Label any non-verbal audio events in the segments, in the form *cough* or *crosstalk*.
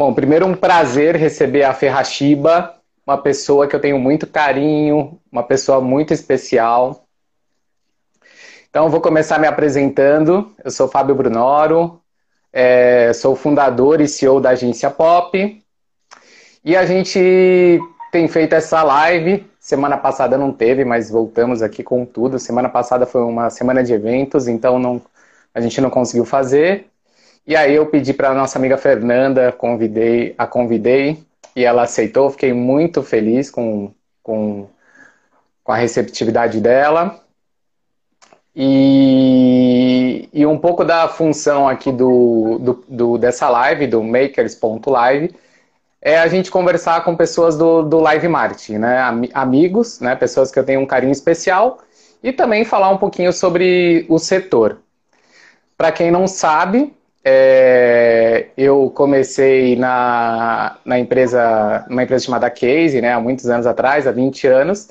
Bom, primeiro um prazer receber a Ferrachiba, uma pessoa que eu tenho muito carinho, uma pessoa muito especial. Então, vou começar me apresentando. Eu sou Fábio Brunoro, é, sou fundador e CEO da agência Pop. E a gente tem feito essa live. Semana passada não teve, mas voltamos aqui com tudo. Semana passada foi uma semana de eventos, então não, a gente não conseguiu fazer. E aí eu pedi para nossa amiga Fernanda, convidei, a convidei e ela aceitou. Fiquei muito feliz com, com, com a receptividade dela. E, e um pouco da função aqui do, do, do dessa live, do makers.live, é a gente conversar com pessoas do, do live marketing, né? Amigos, né? pessoas que eu tenho um carinho especial, e também falar um pouquinho sobre o setor. Para quem não sabe, é, eu comecei na, na empresa, numa empresa chamada Case, né, há muitos anos atrás, há 20 anos,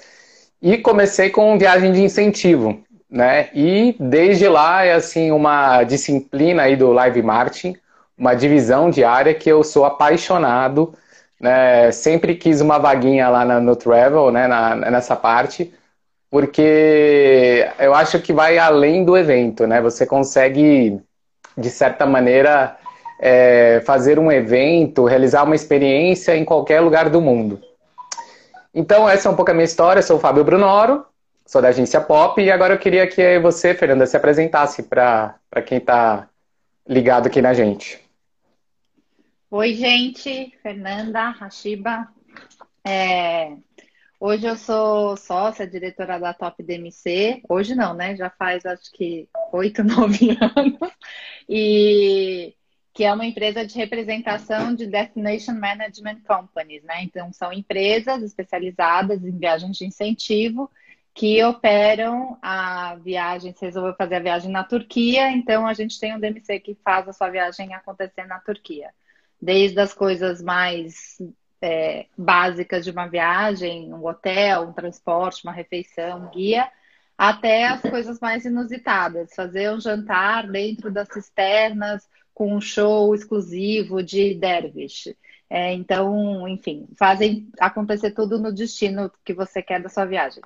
e comecei com viagem de incentivo, né? E desde lá é assim uma disciplina aí do live marketing, uma divisão diária que eu sou apaixonado, né? Sempre quis uma vaguinha lá na, no travel, né? Na, nessa parte, porque eu acho que vai além do evento, né? Você consegue de certa maneira, é, fazer um evento, realizar uma experiência em qualquer lugar do mundo. Então, essa é um pouco a minha história. Eu sou o Fábio Brunoro, sou da agência Pop, e agora eu queria que você, Fernanda, se apresentasse para quem está ligado aqui na gente. Oi, gente. Fernanda Hashiba. É, Hoje eu sou sócia, diretora da Top DMC. Hoje não, né? Já faz acho que oito, *laughs* nove anos. E que é uma empresa de representação de Destination Management Companies, né? Então são empresas especializadas em viagens de incentivo que operam a viagem, se resolveu fazer a viagem na Turquia, então a gente tem um DMC que faz a sua viagem acontecer na Turquia. Desde as coisas mais é, básicas de uma viagem, um hotel, um transporte, uma refeição, um guia, até as coisas mais inusitadas, fazer um jantar dentro das cisternas com um show exclusivo de dervish. É, então, enfim, fazem acontecer tudo no destino que você quer da sua viagem.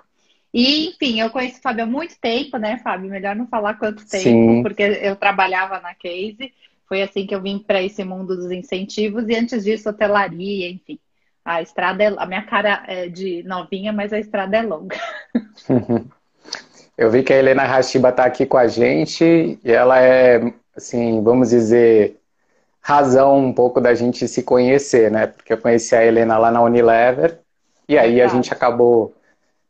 E, enfim, eu conheço o Fábio há muito tempo, né, Fábio? Melhor não falar quanto tempo, Sim. porque eu trabalhava na Case. Foi assim que eu vim para esse mundo dos incentivos e antes disso hotelaria, enfim. A estrada é, a minha cara é de novinha, mas a estrada é longa. *laughs* Eu vi que a Helena Rashiba está aqui com a gente e ela é, assim, vamos dizer, razão um pouco da gente se conhecer, né? Porque eu conheci a Helena lá na Unilever e aí a gente acabou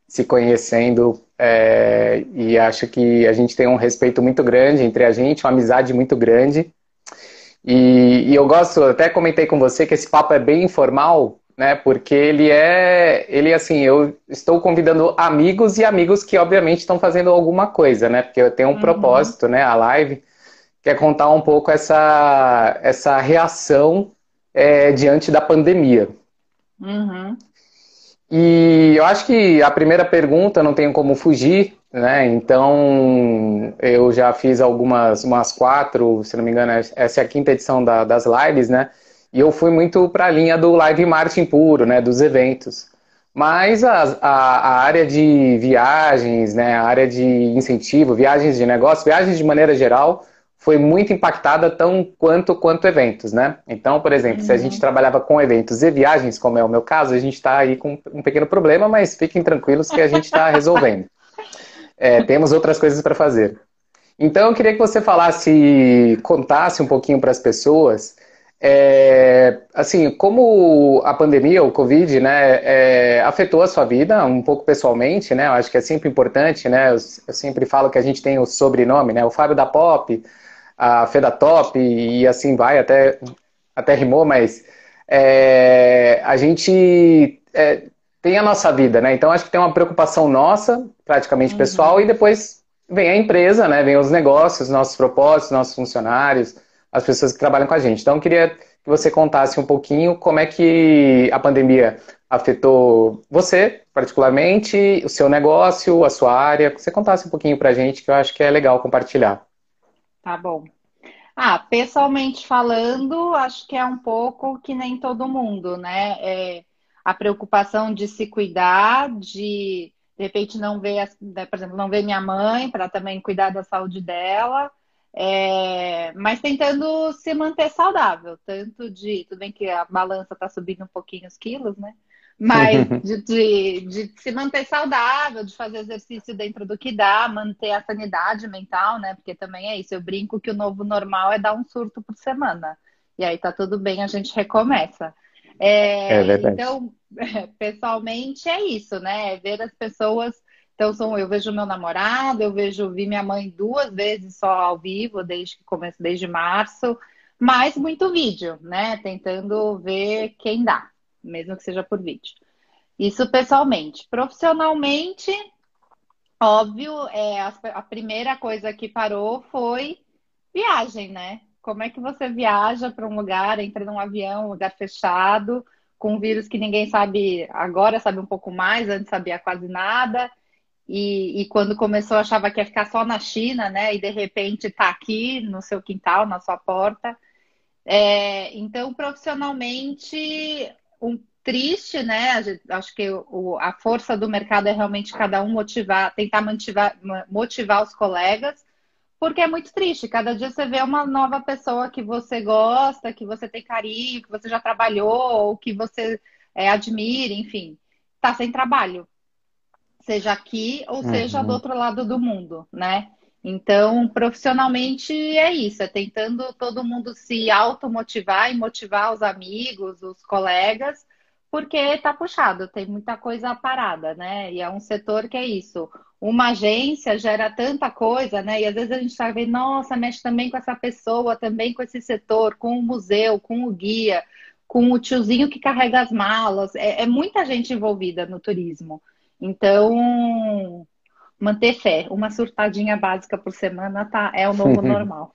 se conhecendo é, e acho que a gente tem um respeito muito grande entre a gente, uma amizade muito grande. E, e, eu gosto, até comentei com você que esse papo é bem informal, né? Porque ele é, ele assim, eu estou convidando amigos e amigos que obviamente estão fazendo alguma coisa, né? Porque eu tenho um uhum. propósito, né? A live que é contar um pouco essa essa reação é, diante da pandemia. Uhum. E eu acho que a primeira pergunta não tem como fugir, né? Então, eu já fiz algumas, umas quatro, se não me engano, essa é a quinta edição da, das lives, né? E eu fui muito para a linha do live marketing puro, né? Dos eventos. Mas a, a, a, área de viagens, né? A área de incentivo, viagens de negócio, viagens de maneira geral, foi muito impactada tão quanto quanto eventos, né? Então, por exemplo, uhum. se a gente uhum. trabalhava com eventos e viagens, como é o meu caso, a gente está aí com um pequeno problema, mas fiquem tranquilos que a gente está resolvendo. É, temos outras coisas para fazer. Então, eu queria que você falasse, contasse um pouquinho para as pessoas, é, assim, como a pandemia, o Covid, né, é, afetou a sua vida um pouco pessoalmente, né? Eu acho que é sempre importante, né? Eu, eu sempre falo que a gente tem o sobrenome, né? O Fábio da Pop, a Fê da Top e assim vai, até, até rimou, mas é, a gente é, tem a nossa vida, né? Então acho que tem uma preocupação nossa, praticamente uhum. pessoal, e depois vem a empresa, né? Vem os negócios, nossos propósitos, nossos funcionários, as pessoas que trabalham com a gente. Então queria que você contasse um pouquinho como é que a pandemia afetou você, particularmente, o seu negócio, a sua área. Que você contasse um pouquinho para a gente, que eu acho que é legal compartilhar. Tá bom. Ah, pessoalmente falando, acho que é um pouco que nem todo mundo, né? É a preocupação de se cuidar, de de repente não ver, né, por exemplo, não ver minha mãe para também cuidar da saúde dela, é, mas tentando se manter saudável, tanto de, tudo bem que a balança está subindo um pouquinho os quilos, né? Mas *laughs* de, de, de, se manter saudável, de fazer exercício dentro do que dá, manter a sanidade mental, né? Porque também é isso. Eu brinco que o novo normal é dar um surto por semana. E aí tá tudo bem, a gente recomeça. É, é verdade. Então, *laughs* pessoalmente é isso, né? É ver as pessoas. Então, são, eu vejo meu namorado, eu vejo, vi minha mãe duas vezes só ao vivo, desde que começo, desde março, mas muito vídeo, né? Tentando ver quem dá mesmo que seja por vídeo. Isso pessoalmente. Profissionalmente, óbvio, é, a, a primeira coisa que parou foi viagem, né? Como é que você viaja para um lugar, entra num avião, um lugar fechado, com um vírus que ninguém sabe, agora sabe um pouco mais, antes sabia quase nada. E, e, quando começou, achava que ia ficar só na China, né? E de repente está aqui no seu quintal, na sua porta. É, então, profissionalmente, um triste, né? Acho que o, a força do mercado é realmente cada um motivar, tentar motivar, motivar os colegas, porque é muito triste. Cada dia você vê uma nova pessoa que você gosta, que você tem carinho, que você já trabalhou, ou que você é, admira, enfim, está sem trabalho. Seja aqui ou uhum. seja do outro lado do mundo, né? Então, profissionalmente é isso, é tentando todo mundo se automotivar e motivar os amigos, os colegas, porque tá puxado, tem muita coisa parada, né? E é um setor que é isso. Uma agência gera tanta coisa, né? E às vezes a gente tá vendo, nossa, mexe também com essa pessoa, também com esse setor, com o museu, com o guia, com o tiozinho que carrega as malas. É, é muita gente envolvida no turismo. Então, manter fé. Uma surtadinha básica por semana tá, é o novo *laughs* normal.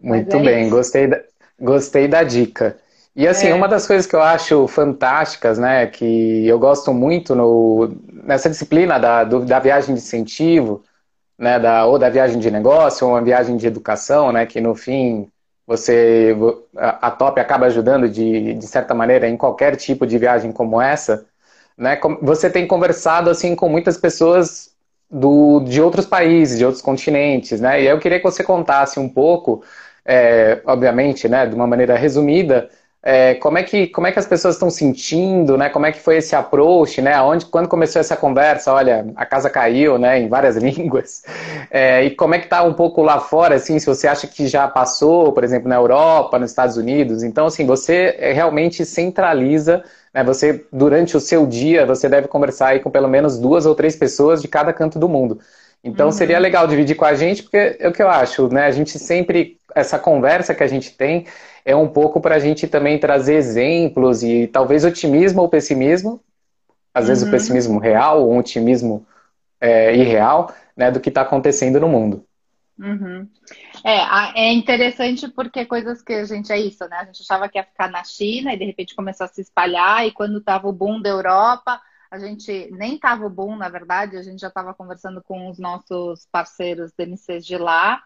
Muito é bem, gostei da, gostei da dica. E assim, é. uma das coisas que eu acho fantásticas, né, que eu gosto muito no, nessa disciplina da, do, da viagem de incentivo, né, da, ou da viagem de negócio, ou uma viagem de educação, né, que no fim você a, Top acaba ajudando de, de certa maneira em qualquer tipo de viagem como essa, né? Você tem conversado assim com muitas pessoas do, de outros países, de outros continentes, né? E eu queria que você contasse um pouco, é, obviamente, né, de uma maneira resumida, é, como, é que, como é que as pessoas estão sentindo, né? Como é que foi esse approach, né? Onde, quando começou essa conversa, olha, a casa caiu, né? Em várias *laughs* línguas. É, e como é que está um pouco lá fora, assim, se você acha que já passou, por exemplo, na Europa, nos Estados Unidos. Então, assim, você realmente centraliza né, você, durante o seu dia, você deve conversar aí com pelo menos duas ou três pessoas de cada canto do mundo. Então uhum. seria legal dividir com a gente, porque é o que eu acho, né? A gente sempre, essa conversa que a gente tem é um pouco para a gente também trazer exemplos e talvez otimismo ou pessimismo, às vezes o uhum. pessimismo real ou um otimismo é, irreal, né, do que está acontecendo no mundo. Uhum. É, é interessante porque coisas que a gente é isso, né? A gente achava que ia ficar na China e de repente começou a se espalhar, e quando estava o boom da Europa, a gente nem estava o boom, na verdade, a gente já estava conversando com os nossos parceiros DMCs de lá.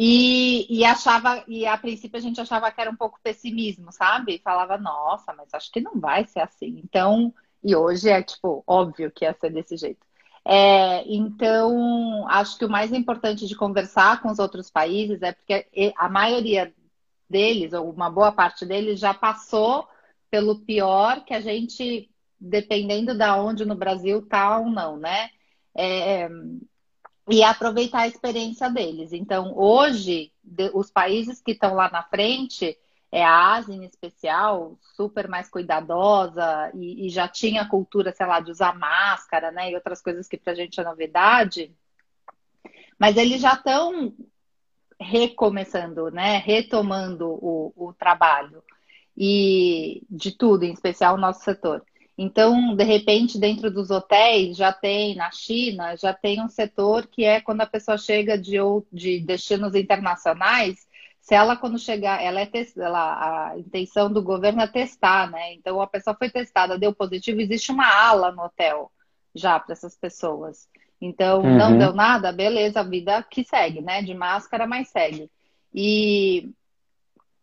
E, e, achava, e a princípio a gente achava que era um pouco pessimismo, sabe? Falava, nossa, mas acho que não vai ser assim. Então, e hoje é tipo, óbvio que ia ser desse jeito. É, então, acho que o mais importante de conversar com os outros países é porque a maioria deles, ou uma boa parte deles, já passou pelo pior que a gente, dependendo da onde no Brasil tá ou não, né? É, e aproveitar a experiência deles. Então, hoje, os países que estão lá na frente, é a Ásia em especial, super mais cuidadosa e, e, já tinha a cultura, sei lá, de usar máscara, né? E outras coisas que pra gente é novidade. Mas eles já estão recomeçando, né? Retomando o, o trabalho. E de tudo, em especial o nosso setor. Então, de repente, dentro dos hotéis, já tem, na China, já tem um setor que é quando a pessoa chega de, de destinos internacionais, se ela quando chegar, ela é test, ela, a intenção do governo é testar, né? Então a pessoa foi testada, deu positivo, existe uma ala no hotel já para essas pessoas. Então, uhum. não deu nada, beleza, a vida que segue, né? De máscara, mas segue. E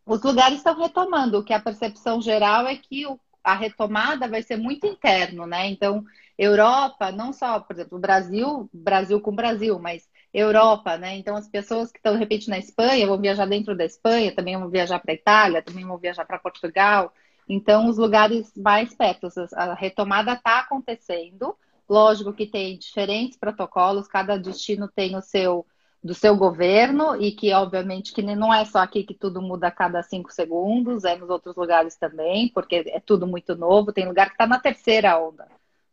os lugares estão retomando, o que a percepção geral é que a retomada vai ser muito interno, né? Então, Europa, não só, por exemplo, Brasil, Brasil com Brasil, mas Europa, né? Então, as pessoas que estão, de repente, na Espanha vão viajar dentro da Espanha, também vão viajar para a Itália, também vão viajar para Portugal. Então, os lugares mais perto, a retomada está acontecendo. Lógico que tem diferentes protocolos, cada destino tem o seu do seu governo e que obviamente que não é só aqui que tudo muda a cada cinco segundos, é nos outros lugares também, porque é tudo muito novo. Tem lugar que está na terceira onda,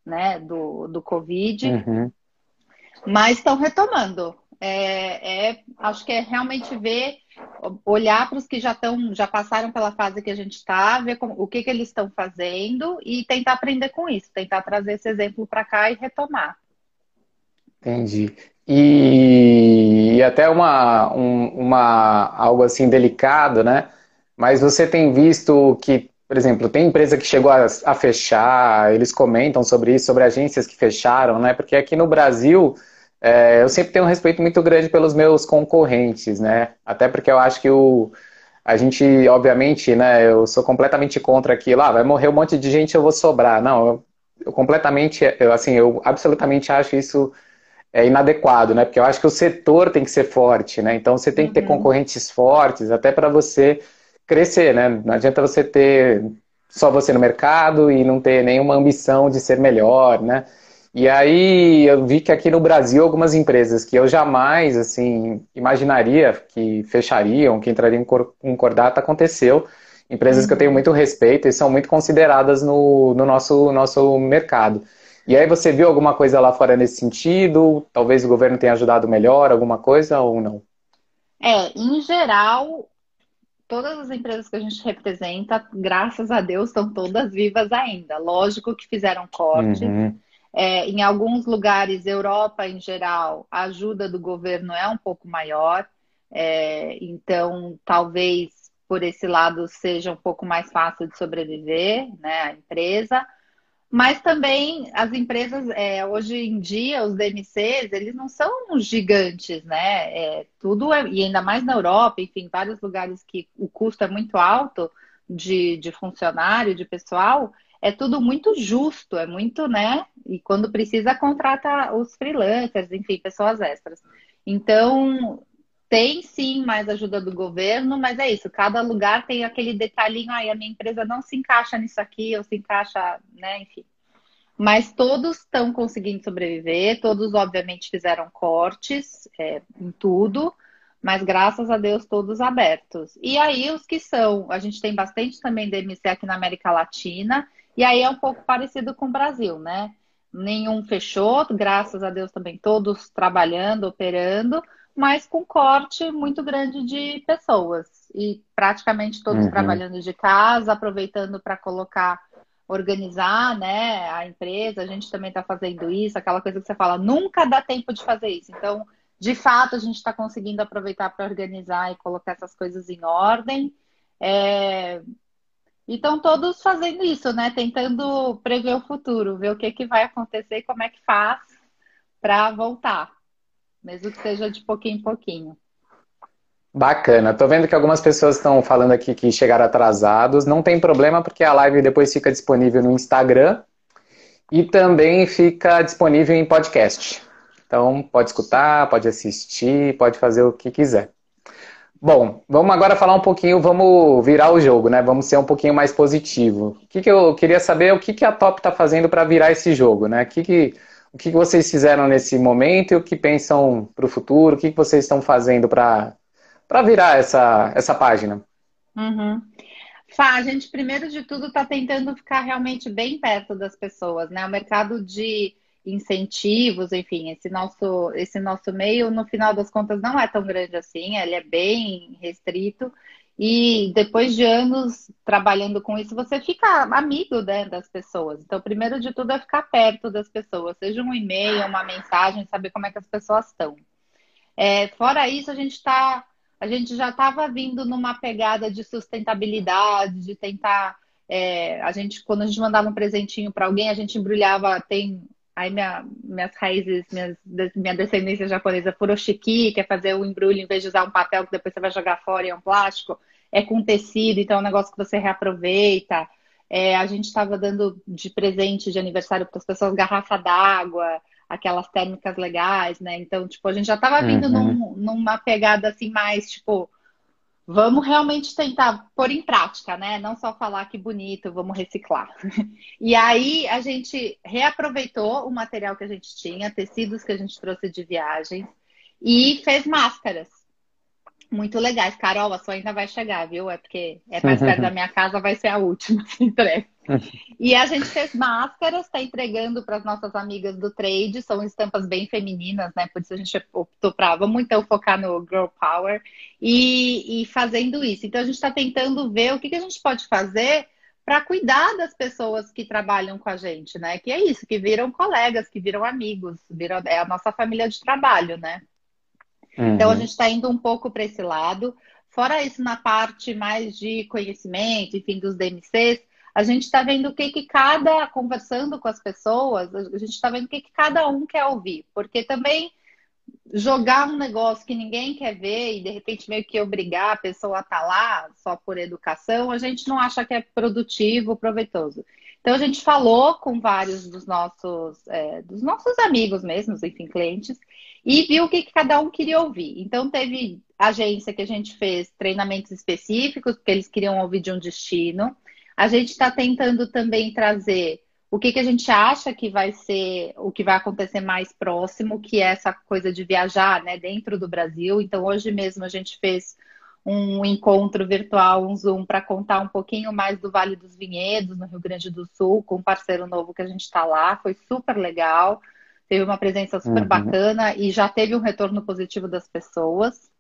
né, do, do Covid, uhum. mas estão retomando. É, é, acho que é realmente ver, olhar para os que já estão, já passaram pela fase que a gente está, ver como, o que, que eles estão fazendo e tentar aprender com isso, tentar trazer esse exemplo para cá e retomar. Entendi. E, e até uma, um, uma algo assim delicado, né? Mas você tem visto que, por exemplo, tem empresa que chegou a, a fechar, eles comentam sobre isso, sobre agências que fecharam, né? Porque aqui no Brasil é, eu sempre tenho um respeito muito grande pelos meus concorrentes, né? Até porque eu acho que o, a gente, obviamente, né? Eu sou completamente contra aquilo. Ah, vai morrer um monte de gente, eu vou sobrar. Não, eu, eu completamente, eu, assim, eu absolutamente acho isso é inadequado, né? Porque eu acho que o setor tem que ser forte, né? Então você tem que ter uhum. concorrentes fortes até para você crescer, né? Não adianta você ter só você no mercado e não ter nenhuma ambição de ser melhor, né? E aí eu vi que aqui no Brasil algumas empresas que eu jamais assim imaginaria que fechariam, que entrariam em concordata aconteceu. Empresas uhum. que eu tenho uhum. muito respeito e são muito consideradas no, no nosso, nosso mercado. E aí você viu alguma coisa lá fora nesse sentido? Talvez o governo tenha ajudado melhor, alguma coisa ou não? É, em geral, todas as empresas que a gente representa, graças a Deus, estão todas vivas ainda. Lógico que fizeram cortes. Uhum. É, em alguns lugares, Europa em geral, a ajuda do governo é um pouco maior. É, então, talvez por esse lado seja um pouco mais fácil de sobreviver, né, a empresa. Mas também as empresas, é, hoje em dia, os DMCs, eles não são gigantes, né? É, tudo é, e ainda mais na Europa, enfim, vários lugares que o custo é muito alto de, de funcionário, de pessoal, é tudo muito justo, é muito, né? E quando precisa, contrata os freelancers, enfim, pessoas extras. Então, tem sim mais ajuda do governo, mas é isso, cada lugar tem aquele detalhinho, aí a minha empresa não se encaixa nisso aqui, ou se encaixa, né, enfim. Mas todos estão conseguindo sobreviver, todos obviamente fizeram cortes é, em tudo, mas graças a Deus todos abertos. E aí os que são, a gente tem bastante também DMC aqui na América Latina, e aí é um pouco parecido com o Brasil, né? Nenhum fechou, graças a Deus também todos trabalhando, operando, mas com corte muito grande de pessoas. E praticamente todos uhum. trabalhando de casa, aproveitando para colocar, organizar né, a empresa. A gente também está fazendo isso, aquela coisa que você fala, nunca dá tempo de fazer isso. Então, de fato, a gente está conseguindo aproveitar para organizar e colocar essas coisas em ordem. É... Então, todos fazendo isso, né? Tentando prever o futuro, ver o que, que vai acontecer e como é que faz para voltar mesmo que seja de pouquinho em pouquinho. Bacana. Tô vendo que algumas pessoas estão falando aqui que chegaram atrasados. Não tem problema, porque a live depois fica disponível no Instagram e também fica disponível em podcast. Então, pode escutar, pode assistir, pode fazer o que quiser. Bom, vamos agora falar um pouquinho, vamos virar o jogo, né? Vamos ser um pouquinho mais positivo. O que, que eu queria saber é o que, que a Top está fazendo para virar esse jogo, né? O que, que o que vocês fizeram nesse momento e o que pensam para o futuro? O que vocês estão fazendo para virar essa, essa página? Uhum. Fá, a gente, primeiro de tudo, está tentando ficar realmente bem perto das pessoas, né? O mercado de incentivos, enfim, esse nosso, esse nosso meio, no final das contas, não é tão grande assim, ele é bem restrito. E depois de anos trabalhando com isso, você fica amigo né, das pessoas. Então, primeiro de tudo é ficar perto das pessoas, seja um e-mail, uma mensagem, saber como é que as pessoas estão. É, fora isso, a gente está. A gente já estava vindo numa pegada de sustentabilidade, de tentar. É, a gente, quando a gente mandava um presentinho para alguém, a gente embrulhava, tem Aí minha, minhas raízes, minhas, minha descendência japonesa furoshiki, que é fazer o embrulho em vez de usar um papel que depois você vai jogar fora e é um plástico, é com tecido, então é um negócio que você reaproveita. É, a gente estava dando de presente de aniversário para as pessoas garrafa d'água, aquelas térmicas legais, né? Então, tipo, a gente já estava vindo uhum. num, numa pegada assim mais, tipo, vamos realmente tentar pôr em prática, né? Não só falar que bonito, vamos reciclar. *laughs* E aí a gente reaproveitou o material que a gente tinha, tecidos que a gente trouxe de viagens e fez máscaras muito legais. Carol, a sua ainda vai chegar, viu? É porque é mais perto da minha casa, vai ser a última *laughs* que entrega. E a gente fez máscaras, está entregando para as nossas amigas do trade, são estampas bem femininas, né? Por isso a gente optou para, vamos então focar no Girl Power e, e fazendo isso. Então a gente está tentando ver o que, que a gente pode fazer para cuidar das pessoas que trabalham com a gente, né? Que é isso, que viram colegas, que viram amigos, viram, é a nossa família de trabalho, né? Uhum. Então a gente está indo um pouco para esse lado. Fora isso, na parte mais de conhecimento, enfim, dos DMCs, a gente está vendo o que, que cada, conversando com as pessoas, a gente está vendo o que, que cada um quer ouvir. Porque também jogar um negócio que ninguém quer ver e de repente meio que obrigar a pessoa a estar tá lá só por educação, a gente não acha que é produtivo, proveitoso. Então a gente falou com vários dos nossos, é, dos nossos amigos mesmos, enfim, clientes, e viu o que, que cada um queria ouvir. Então teve agência que a gente fez treinamentos específicos, porque eles queriam ouvir de um destino. A gente está tentando também trazer o que, que a gente acha que vai ser o que vai acontecer mais próximo, que é essa coisa de viajar né, dentro do Brasil. Então, hoje mesmo a gente fez um encontro virtual, um Zoom, para contar um pouquinho mais do Vale dos Vinhedos, no Rio Grande do Sul, com um parceiro novo que a gente está lá. Foi super legal, teve uma presença super uhum. bacana e já teve um retorno positivo das pessoas.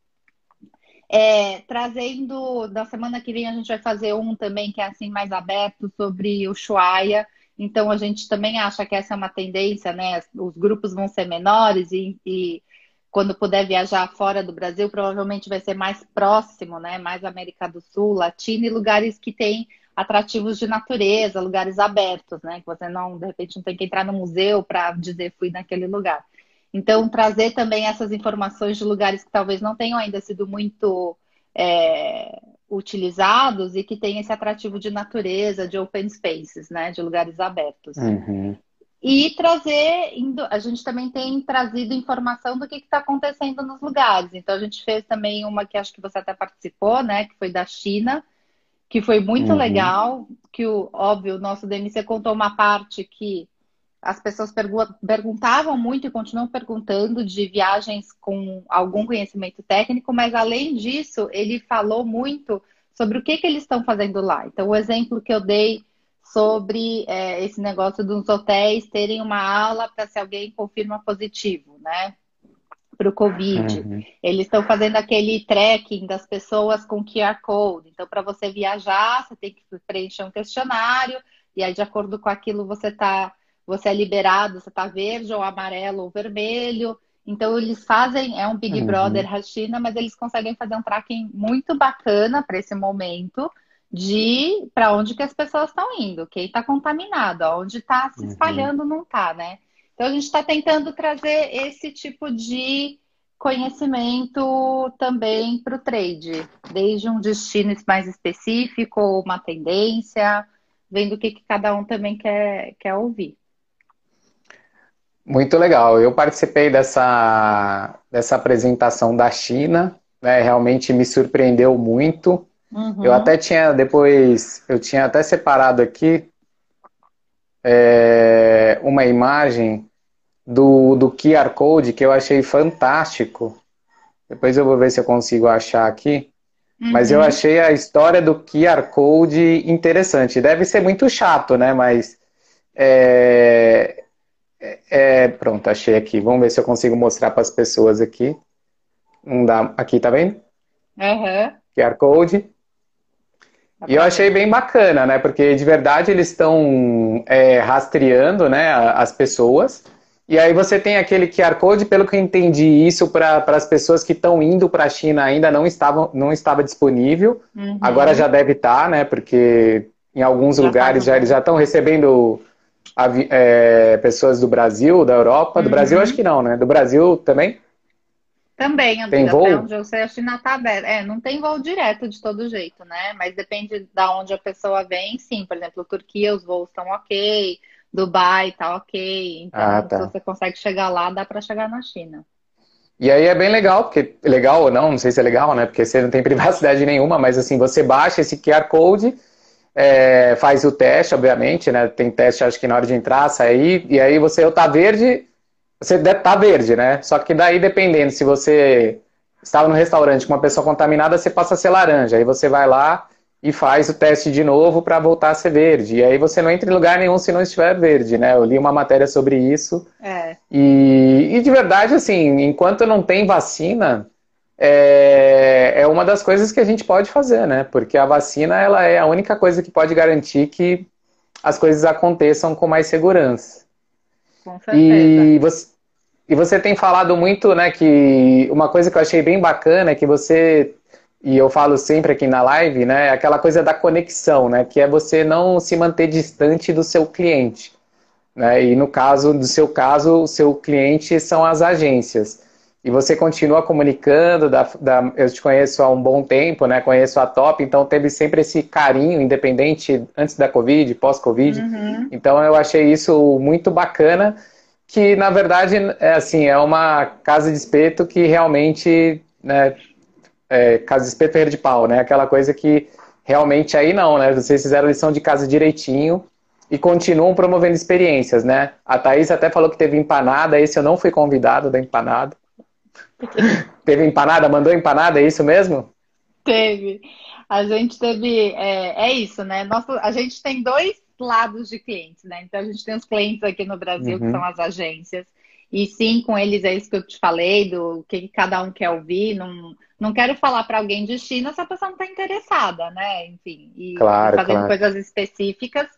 É, trazendo, da semana que vem a gente vai fazer um também que é assim mais aberto sobre o Shuaia. Então a gente também acha que essa é uma tendência, né? Os grupos vão ser menores e, e quando puder viajar fora do Brasil, provavelmente vai ser mais próximo, né? Mais América do Sul, Latina e lugares que têm atrativos de natureza, lugares abertos, né? Que você não, de repente, não tem que entrar no museu para dizer fui naquele lugar. Então, trazer também essas informações de lugares que talvez não tenham ainda sido muito é, utilizados e que tem esse atrativo de natureza, de open spaces, né? De lugares abertos. Uhum. E trazer, a gente também tem trazido informação do que está acontecendo nos lugares. Então, a gente fez também uma que acho que você até participou, né? Que foi da China, que foi muito uhum. legal. Que, o, óbvio, o nosso DMC contou uma parte que as pessoas perguntavam muito e continuam perguntando de viagens com algum conhecimento técnico, mas além disso, ele falou muito sobre o que, que eles estão fazendo lá. Então, o exemplo que eu dei sobre é, esse negócio dos hotéis terem uma aula para se alguém confirma positivo, né? Para o Covid. Uhum. Eles estão fazendo aquele tracking das pessoas com QR Code. Então, para você viajar, você tem que preencher um questionário, e aí, de acordo com aquilo, você tá, você é liberado, você está verde ou amarelo ou vermelho. Então, eles fazem, é um Big uhum. Brother da China, mas eles conseguem fazer um tracking muito bacana para esse momento de para onde que as pessoas estão indo, quem está contaminado, onde está se uhum. espalhando uhum. não está, né? Então a gente está tentando trazer esse tipo de conhecimento também para o trade, desde um destino mais específico, uma tendência, vendo o que, que cada um também quer, quer ouvir. Muito legal. Eu participei dessa, dessa apresentação da China, né? realmente me surpreendeu muito. Uhum. Eu até tinha depois, eu tinha até separado aqui é, uma imagem do, do QR Code que eu achei fantástico. Depois eu vou ver se eu consigo achar aqui. Uhum. Mas eu uhum. achei a história do QR Code interessante. Deve ser muito chato, né? Mas é, é, é pronto, achei aqui. Vamos ver se eu consigo mostrar para as pessoas aqui. Não dá. Aqui, tá vendo? Uhum. QR Code. E eu achei bem bacana, né? Porque de verdade eles estão é, rastreando né, as pessoas. E aí você tem aquele QR Code, pelo que eu entendi, isso para as pessoas que estão indo para a China ainda não, estavam, não estava disponível. Uhum. Agora já deve estar, tá, né? Porque em alguns já lugares tá já, eles já estão recebendo é, pessoas do Brasil, da Europa. Do uhum. Brasil, acho que não, né? Do Brasil também? Também, tem voo? até onde eu sei, a China tá aberta. É, não tem voo direto de todo jeito, né? Mas depende da onde a pessoa vem, sim. Por exemplo, Turquia, os voos estão ok. Dubai tá ok. Então, ah, tá. se você consegue chegar lá, dá para chegar na China. E aí é bem legal, porque legal ou não, não sei se é legal, né? Porque você não tem *laughs* privacidade nenhuma, mas assim, você baixa esse QR Code, é, faz o teste, obviamente, né? Tem teste, acho que na hora de entrar, sair, e aí você, eu tá verde, você tá verde, né? Só que daí, dependendo, se você estava no restaurante com uma pessoa contaminada, você passa a ser laranja. Aí você vai lá e faz o teste de novo para voltar a ser verde. E aí você não entra em lugar nenhum se não estiver verde, né? Eu li uma matéria sobre isso. É. E, e de verdade, assim, enquanto não tem vacina, é, é uma das coisas que a gente pode fazer, né? Porque a vacina ela é a única coisa que pode garantir que as coisas aconteçam com mais segurança. Com certeza. E você, e você tem falado muito, né, que uma coisa que eu achei bem bacana é que você, e eu falo sempre aqui na live, né, é aquela coisa da conexão, né, que é você não se manter distante do seu cliente. Né, e no caso do seu caso, o seu cliente são as agências. E você continua comunicando, da, da, eu te conheço há um bom tempo, né? Conheço a Top, então teve sempre esse carinho, independente antes da Covid, pós-Covid. Uhum. Então eu achei isso muito bacana que na verdade é assim é uma casa de espeto que realmente né, é, casa de espeto ferreiro de pau, né? Aquela coisa que realmente aí não, né? Vocês fizeram lição de casa direitinho e continuam promovendo experiências, né? A Thaís até falou que teve empanada, esse eu não fui convidado da empanada. *laughs* teve empanada, mandou empanada, é isso mesmo? Teve. A gente teve, é, é isso, né? Nosso, a gente tem dois lados de clientes, né? Então a gente tem os clientes aqui no Brasil, uhum. que são as agências. E sim, com eles é isso que eu te falei, do que cada um quer ouvir. Não, não quero falar para alguém de China se a pessoa não está interessada, né? Enfim, e claro, fazendo claro. coisas específicas.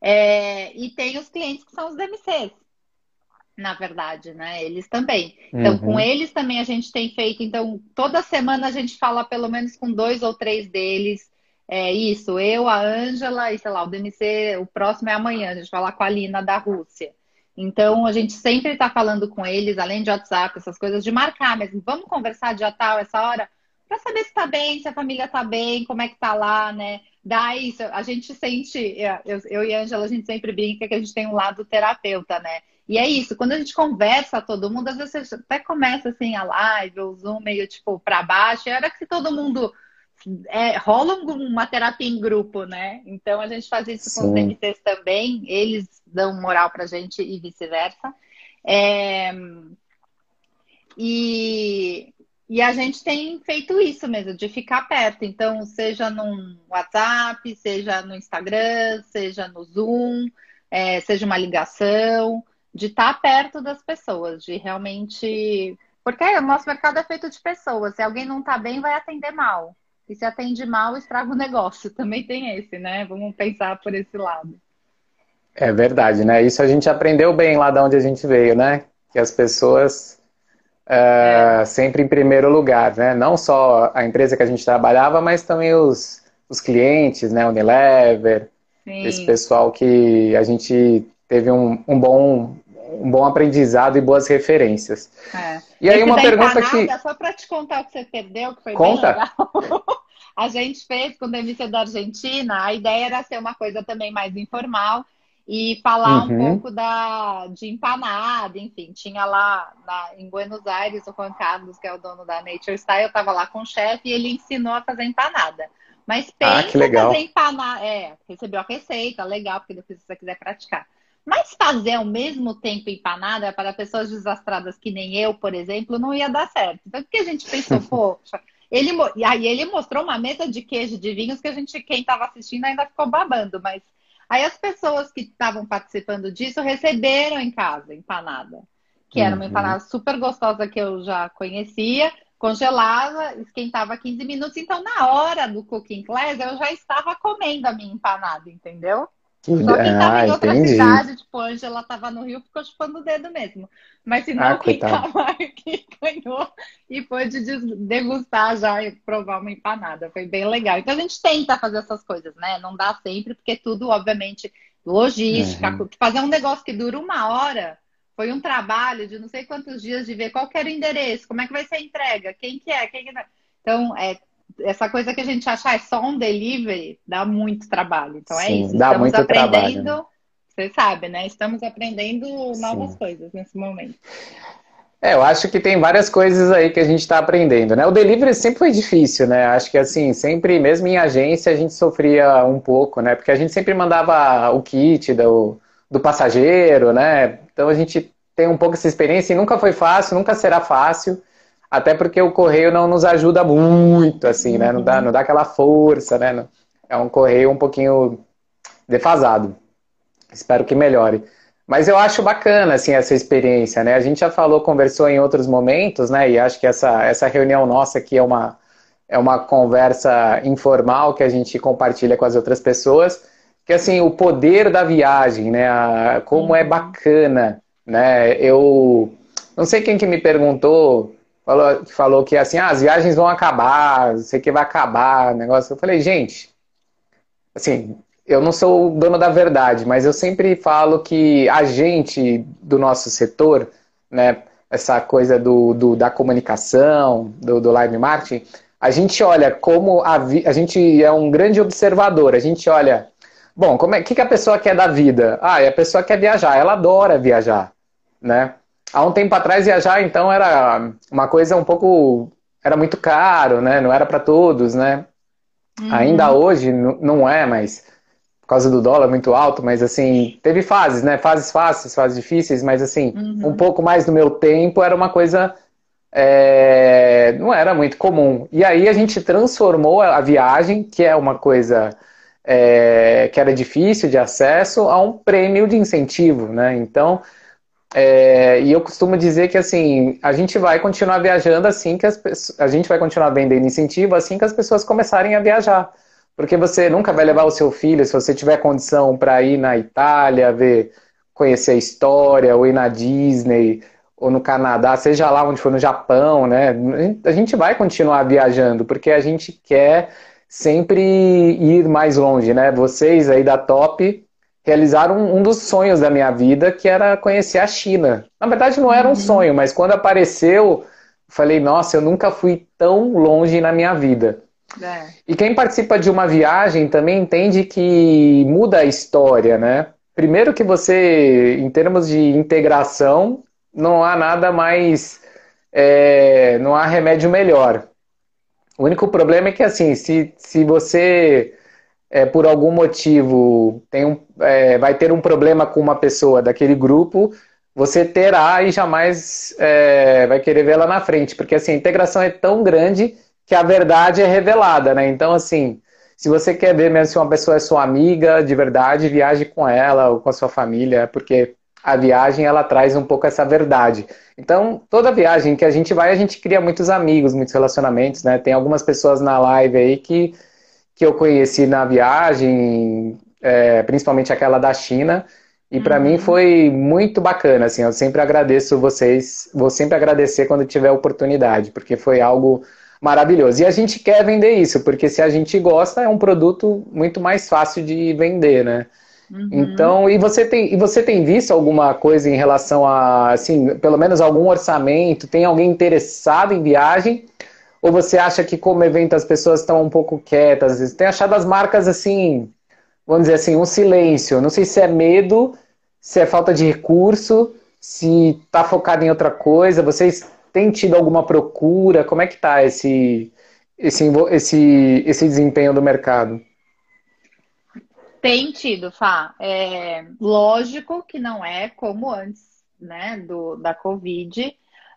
É, e tem os clientes que são os DMCs, na verdade, né? Eles também. Então, uhum. com eles também a gente tem feito. Então, toda semana a gente fala pelo menos com dois ou três deles é isso, eu, a Ângela e, sei lá, o DMC, o próximo é amanhã, a gente vai falar com a Lina da Rússia. Então, a gente sempre está falando com eles, além de WhatsApp, essas coisas, de marcar mesmo. Vamos conversar dia tal, essa hora, para saber se está bem, se a família está bem, como é que está lá, né? Dá isso, a gente sente, eu, eu e a Ângela, a gente sempre brinca que a gente tem um lado terapeuta, né? E é isso, quando a gente conversa todo mundo, às vezes até começa assim a live, ou o Zoom meio tipo para baixo, era que todo mundo é, rola uma terapia em grupo, né? Então a gente faz isso Sim. com os DMTs também, eles dão moral pra gente e vice-versa. É, e, e a gente tem feito isso mesmo, de ficar perto. Então, seja no WhatsApp, seja no Instagram, seja no Zoom, é, seja uma ligação, de estar perto das pessoas, de realmente. Porque o nosso mercado é feito de pessoas. Se alguém não está bem, vai atender mal. E se atende mal, estraga o negócio. *laughs* Também tem esse, né? Vamos pensar por esse lado. É verdade, né? Isso a gente aprendeu bem lá de onde a gente veio, né? Que as pessoas uh, é. sempre em primeiro lugar, né? Não só a empresa que a gente trabalhava, mas também os, os clientes, né? Unilever, Sim. esse pessoal que a gente teve um, um bom um bom aprendizado e boas referências. É. E aí Esse uma pergunta que só para te contar o que você perdeu, que foi Conta. bem legal. *laughs* a gente fez com o DMC da Argentina, a ideia era ser uma coisa também mais informal e falar uhum. um pouco da, de empanada, enfim, tinha lá na, em Buenos Aires o Juan Carlos, que é o dono da Nature Style, eu estava lá com o chefe e ele ensinou a fazer empanada. Mas pensa ah, que legal. fazer empanada, é, recebeu a receita, legal, porque depois se você quiser praticar. Mas fazer ao mesmo tempo empanada para pessoas desastradas que nem eu, por exemplo, não ia dar certo. Então, o que a gente pensou, *laughs* poxa, ele, e aí ele mostrou uma mesa de queijo de vinhos que a gente, quem estava assistindo, ainda ficou babando, mas aí as pessoas que estavam participando disso receberam em casa empanada, que era uma uhum. empanada super gostosa que eu já conhecia, congelava, esquentava 15 minutos, então na hora do cooking class eu já estava comendo a minha empanada, entendeu? Só quem estava ah, em outra entendi. cidade, tipo, Angela estava no Rio, ficou chupando o dedo mesmo. Mas se não, ah, quem estava aqui ganhou e pôde degustar já e provar uma empanada. Foi bem legal. Então a gente tenta fazer essas coisas, né? Não dá sempre, porque tudo, obviamente, logística, uhum. fazer um negócio que dura uma hora foi um trabalho de não sei quantos dias de ver qual era o endereço, como é que vai ser a entrega, quem que é, quem que não. Então, é, essa coisa que a gente achar é só um delivery dá muito trabalho. Então é Sim, é isso. Dá Estamos muito aprendendo, trabalho. você sabe, né? Estamos aprendendo novas Sim. coisas nesse momento. É, eu acho que tem várias coisas aí que a gente está aprendendo, né? O delivery sempre foi difícil, né? Acho que assim, sempre, mesmo em agência, a gente sofria um pouco, né? Porque a gente sempre mandava o kit do, do passageiro, né? Então a gente tem um pouco essa experiência e nunca foi fácil, nunca será fácil, até porque o correio não nos ajuda muito, assim, né? Não dá, não dá aquela força, né? É um correio um pouquinho defasado. Espero que melhore. Mas eu acho bacana, assim, essa experiência, né? A gente já falou, conversou em outros momentos, né? E acho que essa, essa reunião nossa aqui é uma, é uma conversa informal que a gente compartilha com as outras pessoas. Que, assim, o poder da viagem, né? A, como é uhum. bacana, né? Eu... Não sei quem que me perguntou, falou, falou que, assim, ah, as viagens vão acabar, sei que vai acabar, negócio. Eu falei, gente, assim, eu não sou o dono da verdade, mas eu sempre falo que a gente do nosso setor, né, essa coisa do, do da comunicação, do, do, live marketing, a gente olha como a, a gente é um grande observador, a gente olha, bom, como é que, que a pessoa quer da vida? Ah, a pessoa quer viajar, ela adora viajar, né? Há um tempo atrás viajar então era uma coisa um pouco era muito caro, né? Não era para todos, né? Uhum. Ainda hoje não é, mas por causa do dólar muito alto, mas assim, teve fases, né? Fases fáceis, fases difíceis, mas assim, uhum. um pouco mais do meu tempo era uma coisa. É, não era muito comum. E aí a gente transformou a viagem, que é uma coisa é, que era difícil de acesso, a um prêmio de incentivo, né? Então, é, e eu costumo dizer que assim, a gente vai continuar viajando assim que as a gente vai continuar vendendo incentivo assim que as pessoas começarem a viajar. Porque você nunca vai levar o seu filho, se você tiver condição para ir na Itália, ver, conhecer a história, ou ir na Disney, ou no Canadá, seja lá onde for, no Japão, né? A gente vai continuar viajando, porque a gente quer sempre ir mais longe, né? Vocês aí da Top realizaram um dos sonhos da minha vida, que era conhecer a China. Na verdade, não era um uhum. sonho, mas quando apareceu, falei, nossa, eu nunca fui tão longe na minha vida. É. E quem participa de uma viagem também entende que muda a história, né? Primeiro que você, em termos de integração, não há nada mais, é, não há remédio melhor. O único problema é que assim, se, se você é, por algum motivo tem um, é, vai ter um problema com uma pessoa daquele grupo, você terá e jamais é, vai querer vê-la na frente, porque assim, a integração é tão grande que a verdade é revelada, né? Então, assim, se você quer ver mesmo se uma pessoa é sua amiga de verdade, viaje com ela ou com a sua família, porque a viagem ela traz um pouco essa verdade. Então, toda viagem que a gente vai, a gente cria muitos amigos, muitos relacionamentos, né? Tem algumas pessoas na live aí que, que eu conheci na viagem, é, principalmente aquela da China, e para uhum. mim foi muito bacana, assim, eu sempre agradeço vocês, vou sempre agradecer quando tiver oportunidade, porque foi algo maravilhoso. E a gente quer vender isso, porque se a gente gosta, é um produto muito mais fácil de vender, né? Uhum. Então, e você tem, e você tem visto alguma coisa em relação a, assim, pelo menos algum orçamento? Tem alguém interessado em viagem? Ou você acha que como evento as pessoas estão um pouco quietas? Tem achado as marcas assim, vamos dizer assim, um silêncio. Não sei se é medo, se é falta de recurso, se está focado em outra coisa. Vocês tem tido alguma procura? Como é que está esse, esse, esse, esse desempenho do mercado? Tem tido, Fá. É, lógico que não é como antes né, do, da Covid,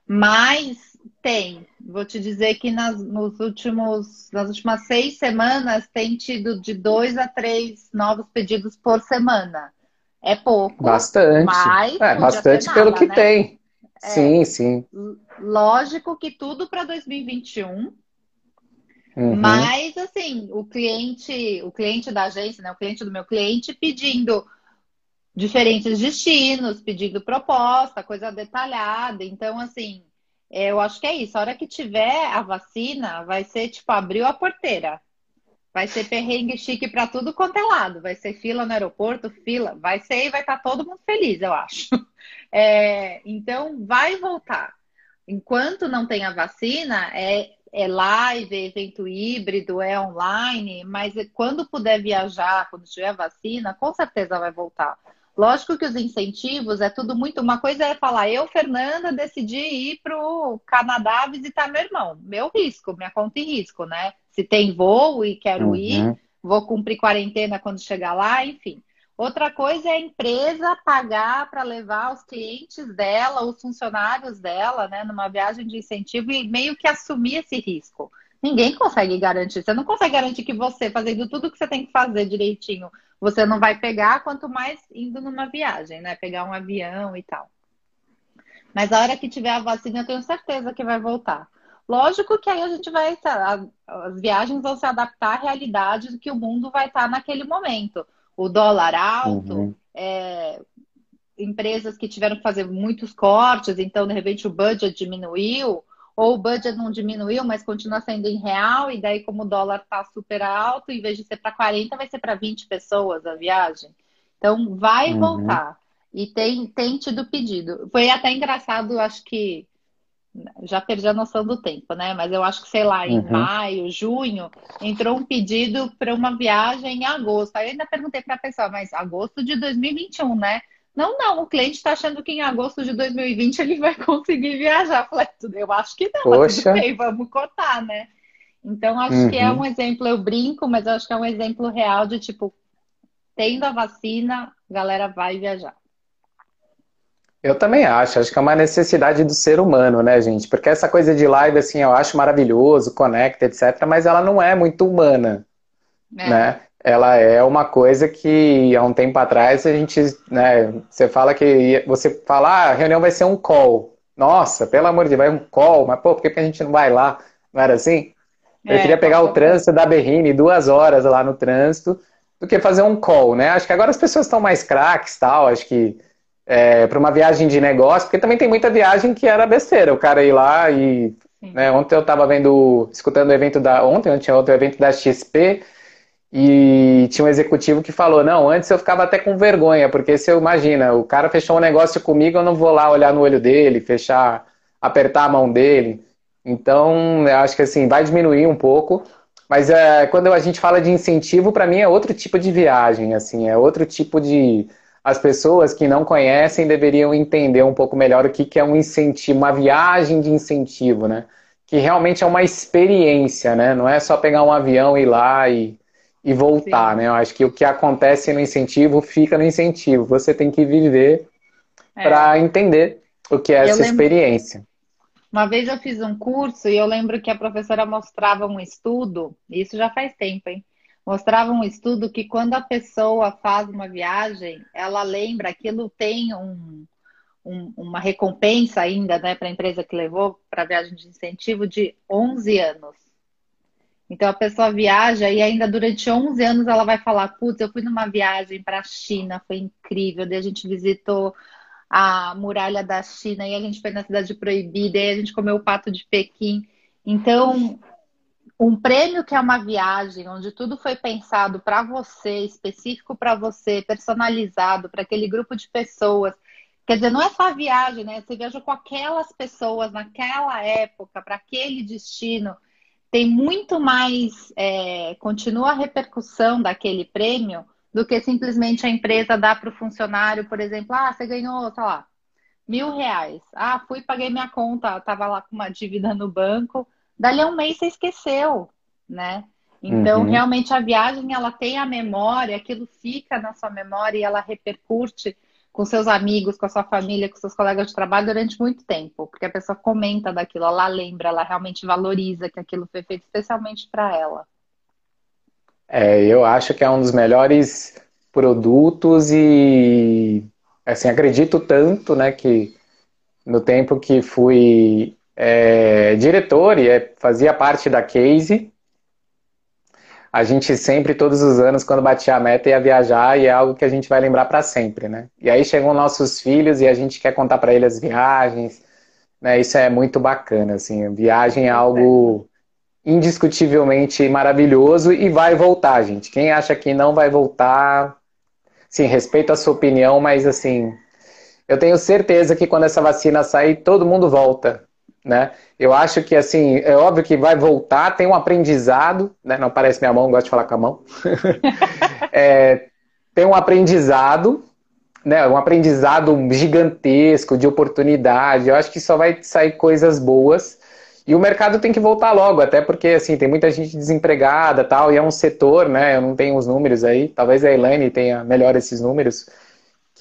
mas tem. Vou te dizer que nas, nos últimos, nas últimas seis semanas tem tido de dois a três novos pedidos por semana. É pouco. Bastante. Mas é, bastante nada, pelo que né? tem. É, sim, sim. Lógico que tudo para 2021. Uhum. Mas assim, o cliente, o cliente da agência, né, o cliente do meu cliente pedindo diferentes destinos, pedindo proposta, coisa detalhada. Então, assim, eu acho que é isso. A hora que tiver a vacina, vai ser tipo, abriu a porteira. Vai ser perrengue chique para tudo quanto é lado. Vai ser fila no aeroporto, fila. Vai ser e vai estar tá todo mundo feliz, eu acho. *laughs* É, então, vai voltar. Enquanto não tem a vacina, é, é live, é evento híbrido, é online, mas quando puder viajar, quando tiver vacina, com certeza vai voltar. Lógico que os incentivos é tudo muito. Uma coisa é falar, eu, Fernanda, decidi ir para o Canadá visitar meu irmão. Meu risco, minha conta em risco, né? Se tem voo e quero uhum. ir, vou cumprir quarentena quando chegar lá, enfim. Outra coisa é a empresa pagar para levar os clientes dela, os funcionários dela, né, numa viagem de incentivo e meio que assumir esse risco. Ninguém consegue garantir. Você não consegue garantir que você, fazendo tudo que você tem que fazer direitinho, você não vai pegar, quanto mais indo numa viagem, né? Pegar um avião e tal. Mas a hora que tiver a vacina, eu tenho certeza que vai voltar. Lógico que aí a gente vai. As viagens vão se adaptar à realidade do que o mundo vai estar naquele momento. O dólar alto, uhum. é, empresas que tiveram que fazer muitos cortes, então de repente o budget diminuiu ou o budget não diminuiu, mas continua sendo em real, e daí, como o dólar está super alto, em vez de ser para 40, vai ser para 20 pessoas a viagem. Então, vai uhum. voltar. E tem, tem tido pedido. Foi até engraçado, acho que. Já perdi a noção do tempo, né? Mas eu acho que, sei lá, em uhum. maio, junho, entrou um pedido para uma viagem em agosto. Aí eu ainda perguntei para a pessoa, mas agosto de 2021, né? Não, não, o cliente está achando que em agosto de 2020 ele vai conseguir viajar. Eu falei, eu acho que não, Poxa. tudo bem, vamos cotar, né? Então, acho uhum. que é uhum. um exemplo, eu brinco, mas acho que é um exemplo real de tipo, tendo a vacina, a galera vai viajar. Eu também acho, acho que é uma necessidade do ser humano, né, gente? Porque essa coisa de live, assim, eu acho maravilhoso, conecta, etc., mas ela não é muito humana, é. né? Ela é uma coisa que há um tempo atrás a gente, né, você fala que você fala, ah, a reunião vai ser um call. Nossa, pelo amor de Deus, vai um call, mas pô, por que a gente não vai lá? Não era assim? Eu é, queria pegar o trânsito da Berrine, duas horas lá no trânsito, do que fazer um call, né? Acho que agora as pessoas estão mais craques tal, acho que é, para uma viagem de negócio, porque também tem muita viagem que era besteira, o cara ir lá e. Né, ontem eu estava vendo, escutando o evento da. Ontem, ontem, ontem o evento da XP, e tinha um executivo que falou: Não, antes eu ficava até com vergonha, porque se eu imagina, o cara fechou um negócio comigo, eu não vou lá olhar no olho dele, fechar, apertar a mão dele. Então, eu acho que assim, vai diminuir um pouco. Mas é, quando a gente fala de incentivo, para mim é outro tipo de viagem, assim, é outro tipo de. As pessoas que não conhecem deveriam entender um pouco melhor o que, que é um incentivo, uma viagem de incentivo, né? Que realmente é uma experiência, né? Não é só pegar um avião e ir lá e e voltar, Sim. né? Eu acho que o que acontece no incentivo fica no incentivo. Você tem que viver é. para entender o que é eu essa lembro... experiência. Uma vez eu fiz um curso e eu lembro que a professora mostrava um estudo, isso já faz tempo, hein? Mostrava um estudo que quando a pessoa faz uma viagem, ela lembra, aquilo tem um, um, uma recompensa ainda, né, para a empresa que levou para a viagem de incentivo de 11 anos. Então a pessoa viaja e ainda durante 11 anos ela vai falar: Putz, eu fui numa viagem para a China, foi incrível. Daí a gente visitou a muralha da China e a gente foi na cidade proibida e a gente comeu o pato de Pequim. Então, um prêmio que é uma viagem onde tudo foi pensado para você, específico para você, personalizado para aquele grupo de pessoas. Quer dizer, não é só a viagem, né? Você viaja com aquelas pessoas naquela época, para aquele destino tem muito mais, é, continua a repercussão daquele prêmio do que simplesmente a empresa dá para o funcionário, por exemplo, ah, você ganhou, sei lá, mil reais. Ah, fui, paguei minha conta, estava lá com uma dívida no banco. Dali a um mês você esqueceu, né? Então, uhum. realmente, a viagem, ela tem a memória, aquilo fica na sua memória e ela repercute com seus amigos, com a sua família, com seus colegas de trabalho durante muito tempo, porque a pessoa comenta daquilo, ela lembra, ela realmente valoriza que aquilo foi feito especialmente para ela. É, eu acho que é um dos melhores produtos e assim acredito tanto, né, que no tempo que fui é, diretor e é, fazia parte da Case, a gente sempre, todos os anos, quando batia a meta, ia viajar e é algo que a gente vai lembrar para sempre, né? E aí chegam nossos filhos e a gente quer contar para eles as viagens, né? Isso é muito bacana, assim. Viagem é algo indiscutivelmente maravilhoso e vai voltar, gente. Quem acha que não vai voltar, sim, respeito a sua opinião, mas assim, eu tenho certeza que quando essa vacina sair, todo mundo volta, né? Eu acho que assim, é óbvio que vai voltar, tem um aprendizado, né? Não parece minha mão, gosto de falar com a mão. *laughs* é, tem um aprendizado, né? Um aprendizado gigantesco de oportunidade. Eu acho que só vai sair coisas boas. E o mercado tem que voltar logo, até porque assim, tem muita gente desempregada tal, e é um setor, né? Eu não tenho os números aí, talvez a Elaine tenha melhor esses números,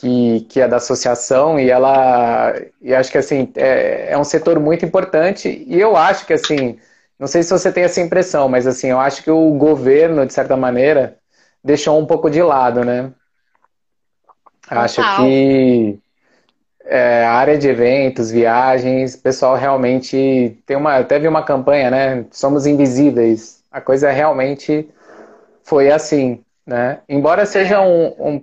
que, que é da associação, e ela e acho que assim, é, é um setor muito importante, e eu acho que assim, não sei se você tem essa impressão, mas assim, eu acho que o governo, de certa maneira, deixou um pouco de lado, né? Total. Acho que é, a área de eventos, viagens, pessoal realmente tem uma. Teve uma campanha, né? Somos invisíveis. A coisa realmente foi assim, né? Embora sejam um, um,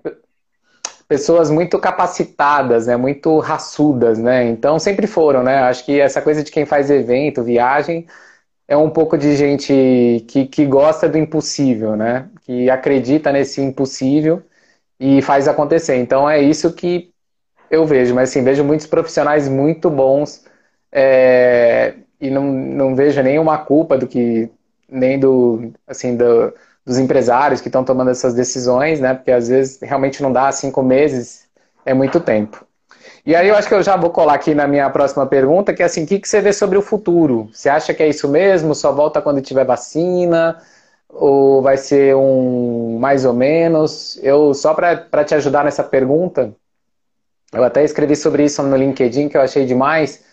pessoas muito capacitadas, né? Muito raçudas, né? Então sempre foram, né? Acho que essa coisa de quem faz evento, viagem, é um pouco de gente que, que gosta do impossível, né? Que acredita nesse impossível e faz acontecer. Então é isso que eu vejo, mas assim, vejo muitos profissionais muito bons é, e não, não vejo nenhuma culpa do que, nem do, assim, do, dos empresários que estão tomando essas decisões, né? Porque às vezes realmente não dá cinco meses, é muito tempo. E aí eu acho que eu já vou colar aqui na minha próxima pergunta, que é assim, o que, que você vê sobre o futuro? Você acha que é isso mesmo? Só volta quando tiver vacina? Ou vai ser um mais ou menos? Eu, só para te ajudar nessa pergunta, eu até escrevi sobre isso no LinkedIn, que eu achei demais,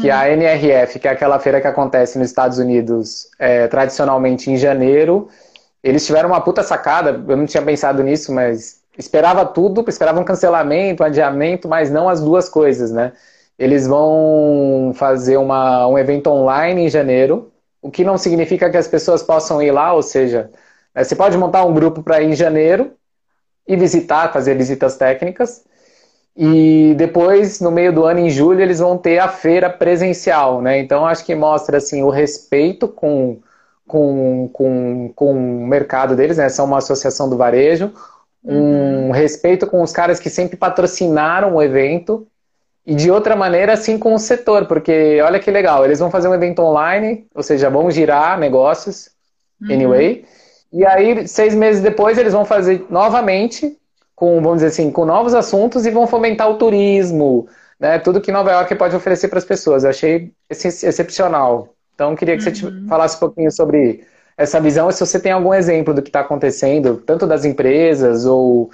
que a hum. NRF, que é aquela feira que acontece nos Estados Unidos é, tradicionalmente em janeiro, eles tiveram uma puta sacada, eu não tinha pensado nisso, mas esperava tudo, esperava um cancelamento, um adiamento, mas não as duas coisas, né? Eles vão fazer uma, um evento online em janeiro, o que não significa que as pessoas possam ir lá, ou seja, né, você pode montar um grupo para ir em janeiro e visitar, fazer visitas técnicas, e depois, no meio do ano, em julho, eles vão ter a feira presencial, né? Então, acho que mostra, assim, o respeito com, com, com, com o mercado deles, né? São uma associação do varejo, um uhum. respeito com os caras que sempre patrocinaram o evento e de outra maneira assim com o setor, porque olha que legal, eles vão fazer um evento online, ou seja, vão girar negócios, uhum. anyway, e aí seis meses depois eles vão fazer novamente com, vamos dizer assim, com novos assuntos e vão fomentar o turismo, né? Tudo que Nova York pode oferecer para as pessoas. Eu achei excepcional. Então, queria que uhum. você falasse um pouquinho sobre essa visão e se você tem algum exemplo do que está acontecendo, tanto das empresas ou,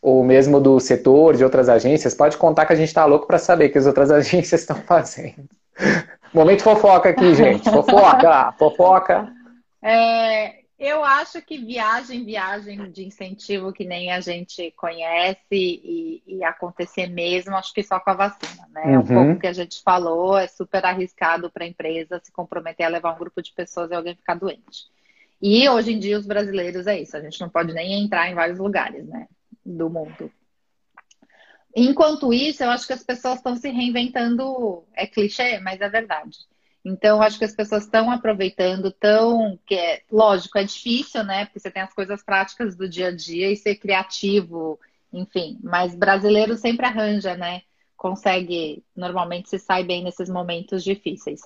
ou mesmo do setor, de outras agências. Pode contar que a gente está louco para saber o que as outras *laughs* agências estão fazendo. Momento fofoca aqui, gente. *laughs* Fofoca, fofoca. É, eu acho que viagem, viagem de incentivo que nem a gente conhece e, e acontecer mesmo, acho que só com a vacina, né? Uhum. Um pouco que a gente falou, é super arriscado para a empresa se comprometer a levar um grupo de pessoas e alguém ficar doente. E hoje em dia os brasileiros é isso, a gente não pode nem entrar em vários lugares, né? Do mundo. Enquanto isso, eu acho que as pessoas estão se reinventando, é clichê, mas é verdade então, acho que as pessoas estão aproveitando, tão que é lógico, é difícil, né? Porque você tem as coisas práticas do dia a dia e ser criativo, enfim. Mas brasileiro sempre arranja, né? Consegue, normalmente se sai bem nesses momentos difíceis.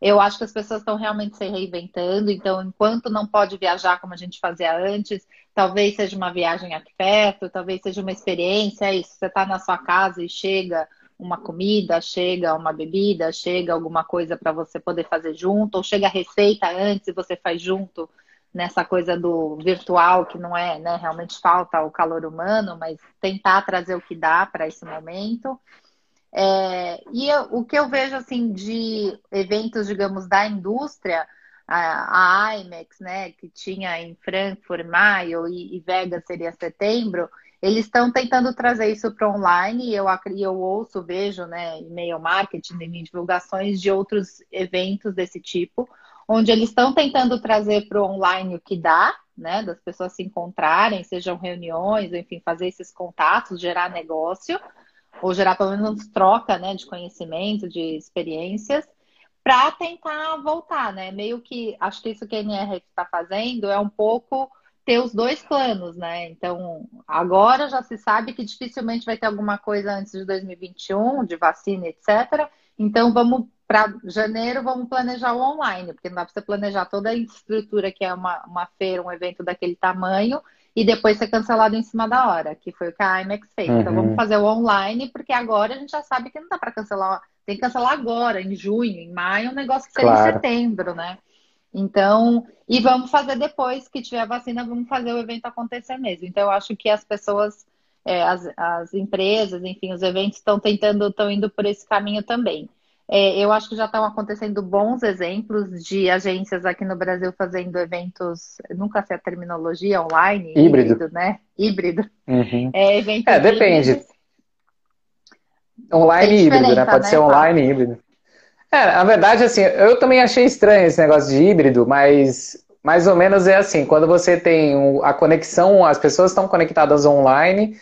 Eu acho que as pessoas estão realmente se reinventando, então, enquanto não pode viajar como a gente fazia antes, talvez seja uma viagem aqui perto, talvez seja uma experiência, é isso, você está na sua casa e chega uma comida, chega uma bebida, chega alguma coisa para você poder fazer junto, ou chega a receita antes e você faz junto nessa coisa do virtual, que não é, né, realmente falta o calor humano, mas tentar trazer o que dá para esse momento. É, e eu, o que eu vejo assim de eventos, digamos, da indústria, a, a IMEX, né, que tinha em Frankfurt maio e, e Vegas seria setembro, eles estão tentando trazer isso para online e eu, eu ouço, vejo, né, e-mail marketing, em divulgações de outros eventos desse tipo, onde eles estão tentando trazer para o online o que dá, né, das pessoas se encontrarem, sejam reuniões, enfim, fazer esses contatos, gerar negócio, ou gerar pelo menos troca, né, de conhecimento, de experiências. para tentar voltar, né? Meio que acho que isso que a NR está fazendo é um pouco ter os dois planos, né? Então, agora já se sabe que dificilmente vai ter alguma coisa antes de 2021, de vacina, etc. Então, vamos para janeiro, vamos planejar o online, porque não dá para você planejar toda a estrutura que é uma, uma feira, um evento daquele tamanho, e depois ser cancelado em cima da hora, que foi o que a IMAX fez. Uhum. Então, vamos fazer o online, porque agora a gente já sabe que não dá para cancelar, tem que cancelar agora, em junho, em maio, um negócio que seria claro. em setembro, né? Então, e vamos fazer depois que tiver a vacina, vamos fazer o evento acontecer mesmo. Então, eu acho que as pessoas, é, as, as empresas, enfim, os eventos estão tentando, estão indo por esse caminho também. É, eu acho que já estão acontecendo bons exemplos de agências aqui no Brasil fazendo eventos, nunca sei a terminologia, online, híbrido, híbrido né? Híbrido. Uhum. É, é, depende. Híbridos. Online e híbrido, né? Pode né? ser online e híbrido. É, na verdade, assim, eu também achei estranho esse negócio de híbrido, mas mais ou menos é assim, quando você tem a conexão, as pessoas estão conectadas online,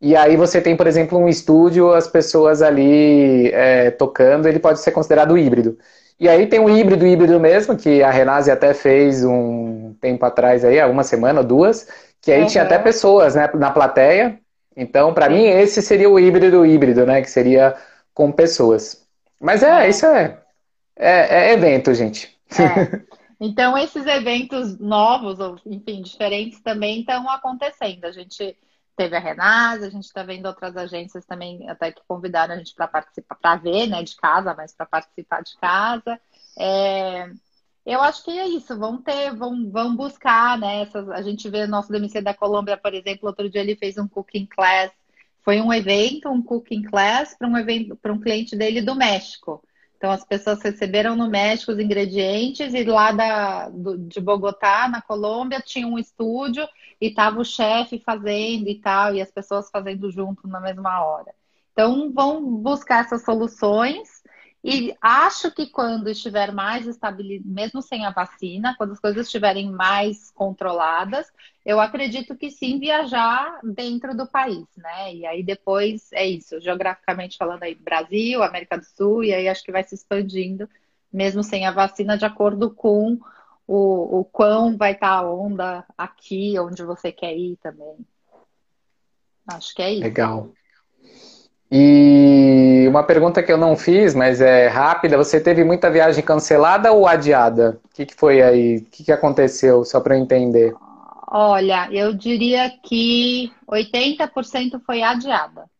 e aí você tem, por exemplo, um estúdio, as pessoas ali é, tocando, ele pode ser considerado híbrido. E aí tem um híbrido, híbrido mesmo, que a Renase até fez um tempo atrás aí, uma semana duas, que aí uhum. tinha até pessoas né, na plateia. Então, para mim, esse seria o híbrido híbrido, né? Que seria com pessoas. Mas é, isso é, é, é evento, gente. É. *laughs* Então, esses eventos novos, ou enfim, diferentes também estão acontecendo. A gente teve a Renase, a gente está vendo outras agências também até que convidaram a gente para participar, para ver, né, de casa, mas para participar de casa. É, eu acho que é isso, vão ter, vão, vão buscar, né? Essas, a gente vê o nosso DMC da Colômbia, por exemplo, outro dia ele fez um cooking class foi um evento, um cooking class para um evento para um cliente dele do México. Então as pessoas receberam no México os ingredientes e lá da, do, de Bogotá, na Colômbia, tinha um estúdio e estava o chefe fazendo e tal, e as pessoas fazendo junto na mesma hora. Então vão buscar essas soluções e acho que quando estiver mais estabilizado, mesmo sem a vacina, quando as coisas estiverem mais controladas, eu acredito que sim viajar dentro do país, né? E aí depois é isso, geograficamente falando aí, Brasil, América do Sul, e aí acho que vai se expandindo, mesmo sem a vacina, de acordo com o, o quão vai estar a onda aqui, onde você quer ir também. Acho que é isso. Legal. E uma pergunta que eu não fiz, mas é rápida: você teve muita viagem cancelada ou adiada? O que, que foi aí? O que, que aconteceu, só para eu entender? Olha, eu diria que 80% foi adiada.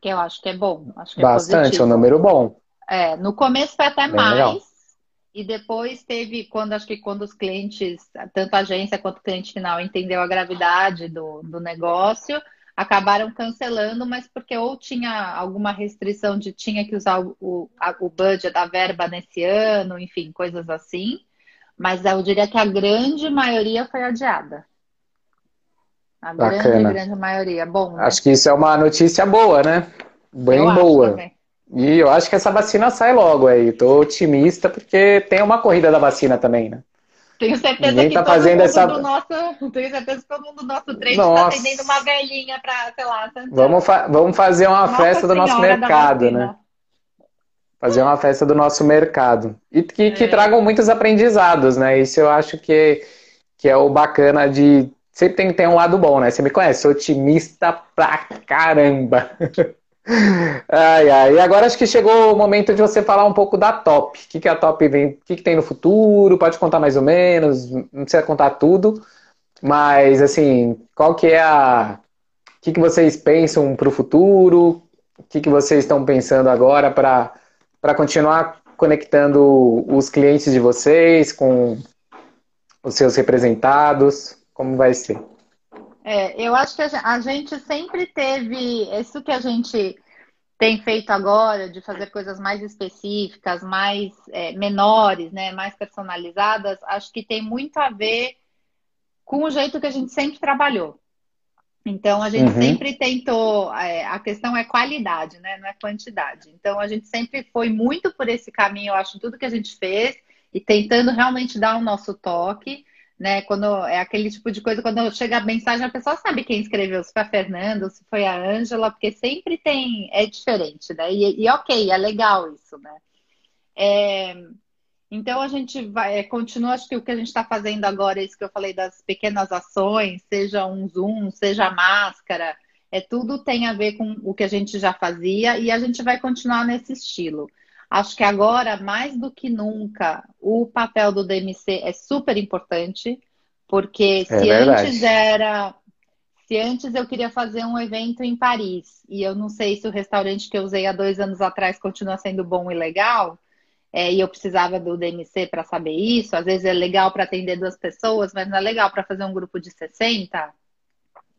Que eu acho que é bom. Acho que é Bastante, é um número bom. É, no começo foi até Bem mais. Legal. E depois teve, quando acho que quando os clientes, tanto a agência quanto o cliente final, entendeu a gravidade do, do negócio, acabaram cancelando, mas porque ou tinha alguma restrição de tinha que usar o, a, o budget da verba nesse ano, enfim, coisas assim. Mas eu diria que a grande maioria foi adiada. A Bacana. grande, grande maioria. Bom. Né? Acho que isso é uma notícia boa, né? Bem eu boa. E eu acho que essa vacina sai logo aí. Tô otimista porque tem uma corrida da vacina também, né? Tenho certeza Ninguém que tá todo fazendo mundo essa... do nosso. Tenho certeza que todo mundo do nosso treino está atendendo uma velhinha para, sei lá, Vamos, fa... Vamos fazer uma Nossa festa do nosso mercado, né? Fazer uma festa do nosso mercado. E que, é. que tragam muitos aprendizados, né? Isso eu acho que, que é o bacana de. Sempre tem que ter um lado bom, né? Você me conhece, sou otimista pra caramba. *laughs* Ai, ai. E agora acho que chegou o momento de você falar um pouco da Top. O que, que a Top vem, o que, que tem no futuro? Pode contar mais ou menos, não precisa contar tudo, mas assim, qual que é a. O que, que vocês pensam para o futuro? O que, que vocês estão pensando agora para continuar conectando os clientes de vocês com os seus representados? Como vai ser? É, eu acho que a gente sempre teve isso que a gente tem feito agora de fazer coisas mais específicas, mais é, menores, né, mais personalizadas. Acho que tem muito a ver com o jeito que a gente sempre trabalhou. Então a gente uhum. sempre tentou, é, a questão é qualidade, né? Não é quantidade. Então a gente sempre foi muito por esse caminho, eu acho, tudo que a gente fez e tentando realmente dar o nosso toque né? Quando é aquele tipo de coisa, quando chega a mensagem, a pessoa sabe quem escreveu, se foi a Fernanda, se foi a Ângela, porque sempre tem, é diferente, né? E, e ok, é legal isso, né? É, então a gente vai, é, continua, acho que o que a gente está fazendo agora, isso que eu falei das pequenas ações, seja um Zoom, seja máscara, é tudo tem a ver com o que a gente já fazia e a gente vai continuar nesse estilo. Acho que agora, mais do que nunca, o papel do DMC é super importante, porque é se verdade. antes era. Se antes eu queria fazer um evento em Paris, e eu não sei se o restaurante que eu usei há dois anos atrás continua sendo bom e legal, é, e eu precisava do DMC para saber isso. Às vezes é legal para atender duas pessoas, mas não é legal para fazer um grupo de 60.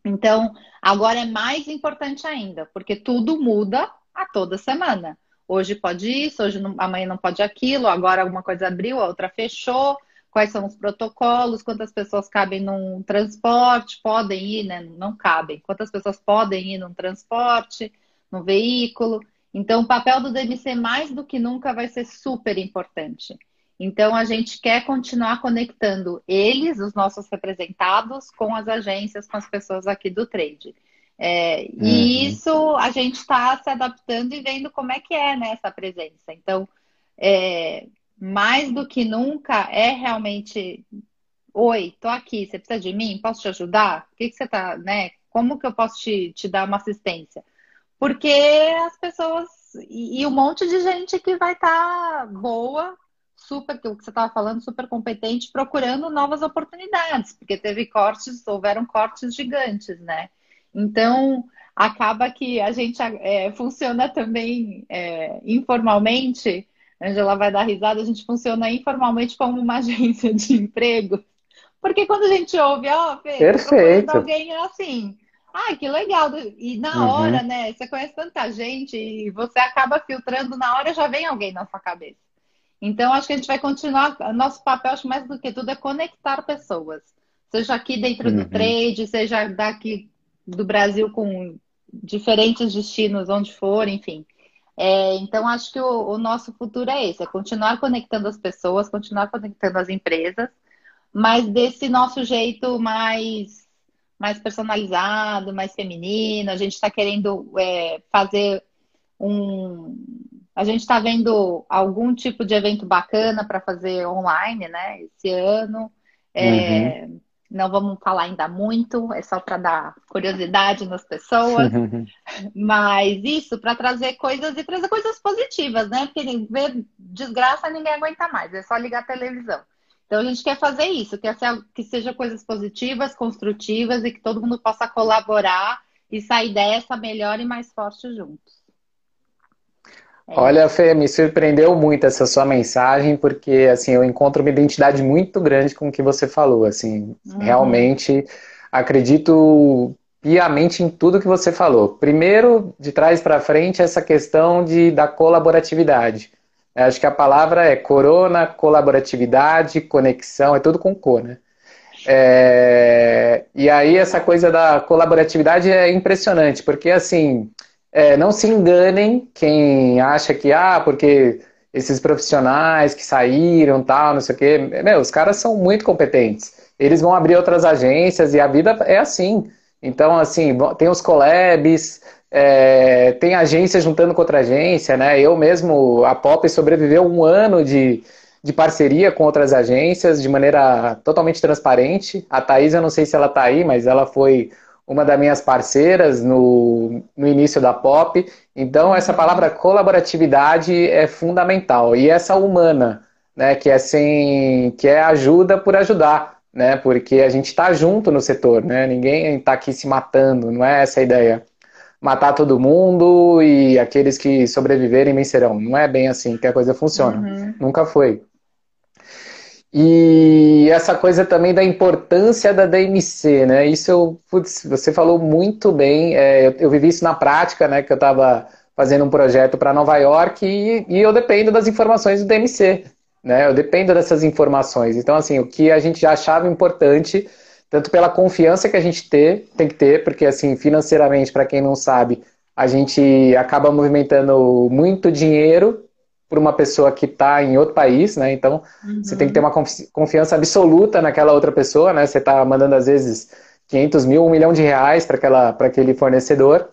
Então, agora é mais importante ainda, porque tudo muda a toda semana. Hoje pode isso, hoje não, amanhã não pode aquilo, agora alguma coisa abriu, a outra fechou. Quais são os protocolos? Quantas pessoas cabem num transporte? Podem ir, né? Não cabem. Quantas pessoas podem ir num transporte, no veículo? Então, o papel do DMC mais do que nunca vai ser super importante. Então, a gente quer continuar conectando eles, os nossos representados, com as agências, com as pessoas aqui do trade. É, uhum. E isso a gente está se adaptando e vendo como é que é né, essa presença. Então, é, mais do que nunca, é realmente: Oi, tô aqui, você precisa de mim? Posso te ajudar? O que, que você tá, né? Como que eu posso te, te dar uma assistência? Porque as pessoas. E, e um monte de gente que vai estar tá boa super, o que você estava falando, super competente, procurando novas oportunidades, porque teve cortes, houveram cortes gigantes, né? Então, acaba que a gente é, funciona também é, informalmente, Angela vai dar risada, a gente funciona informalmente como uma *laughs* agência de emprego, porque quando a gente ouve, ó, oh, Perfeito. alguém é assim, ai, que legal, e na uhum. hora, né, você conhece tanta gente e você acaba filtrando, na hora já vem alguém na sua cabeça. Então, acho que a gente vai continuar. Nosso papel, acho mais do que tudo, é conectar pessoas. Seja aqui dentro uhum. do trade, seja daqui do Brasil com diferentes destinos, onde for, enfim. É, então, acho que o, o, nosso futuro é esse: é continuar conectando as pessoas, continuar conectando as empresas, mas desse nosso jeito mais, mais personalizado, mais feminino. A gente está querendo é, fazer um, a gente está vendo algum tipo de evento bacana para fazer online, né? Esse ano. É, uhum. Não vamos falar ainda muito, é só para dar curiosidade nas pessoas. *laughs* Mas isso para trazer coisas e trazer coisas positivas, né? Porque ver desgraça ninguém aguenta mais, é só ligar a televisão. Então a gente quer fazer isso, quer que seja coisas positivas, construtivas e que todo mundo possa colaborar e sair dessa melhor e mais forte juntos. É. Olha, Fê, me surpreendeu muito essa sua mensagem, porque assim, eu encontro uma identidade muito grande com o que você falou. Assim, uhum. realmente acredito piamente em tudo que você falou. Primeiro, de trás para frente, essa questão de, da colaboratividade. Eu acho que a palavra é corona, colaboratividade, conexão, é tudo com co, né? É... E aí essa coisa da colaboratividade é impressionante, porque assim, é, não se enganem quem acha que, ah, porque esses profissionais que saíram, tal, não sei o quê. Meu, os caras são muito competentes. Eles vão abrir outras agências e a vida é assim. Então, assim, tem os collabs, é, tem agência juntando com outra agência, né? Eu mesmo, a Pop sobreviveu um ano de, de parceria com outras agências de maneira totalmente transparente. A Thaís, eu não sei se ela está aí, mas ela foi uma das minhas parceiras no, no início da pop. Então, essa palavra colaboratividade é fundamental. E essa humana, né, que é sem, que é ajuda por ajudar, né, porque a gente está junto no setor, né, ninguém está aqui se matando, não é essa a ideia. Matar todo mundo e aqueles que sobreviverem vencerão. Não é bem assim que a coisa funciona. Uhum. Nunca foi. E essa coisa também da importância da DMC, né? Isso eu, putz, você falou muito bem. É, eu, eu, vivi isso na prática, né? Que eu estava fazendo um projeto para Nova York e, e, eu dependo das informações do DMC, né? Eu dependo dessas informações. Então, assim, o que a gente já achava importante, tanto pela confiança que a gente ter, tem que ter, porque assim, financeiramente, para quem não sabe, a gente acaba movimentando muito dinheiro por uma pessoa que está em outro país, né? Então, uhum. você tem que ter uma confiança absoluta naquela outra pessoa, né? Você está mandando, às vezes, 500 mil, um milhão de reais para aquele fornecedor.